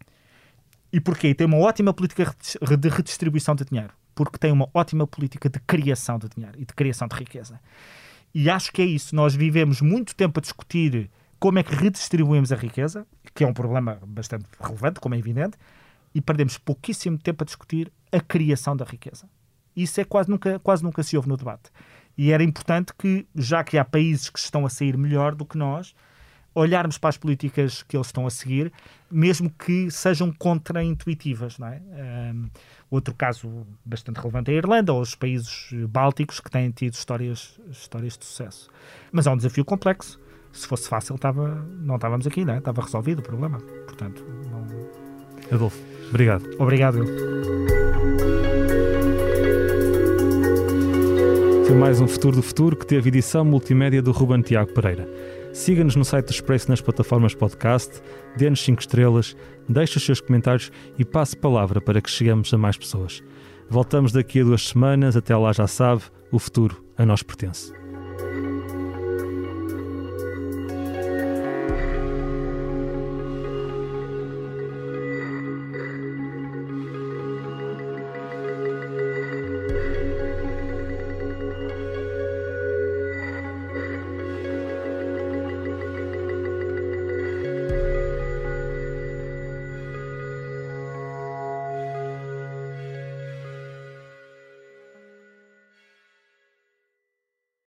E porquê? Tem uma ótima política de redistribuição de dinheiro. Porque tem uma ótima política de criação de dinheiro e de criação de riqueza. E acho que é isso. Nós vivemos muito tempo a discutir como é que redistribuímos a riqueza, que é um problema bastante relevante, como é evidente, e perdemos pouquíssimo tempo a discutir a criação da riqueza. Isso é quase nunca, quase nunca se ouve no debate. E era importante que, já que há países que estão a sair melhor do que nós, olharmos para as políticas que eles estão a seguir, mesmo que sejam contraintuitivas. É? Um, outro caso bastante relevante é a Irlanda ou os países bálticos que têm tido histórias, histórias de sucesso. Mas é um desafio complexo. Se fosse fácil, não estávamos aqui, não é? estava resolvido o problema. Portanto, não... Adolfo, obrigado. Obrigado. Foi mais um Futuro do Futuro que teve edição multimédia do Ruben Tiago Pereira. Siga-nos no site do Expresso nas plataformas podcast, dê-nos 5 estrelas, deixe os seus comentários e passe palavra para que cheguemos a mais pessoas. Voltamos daqui a duas semanas, até lá já sabe, o futuro a nós pertence.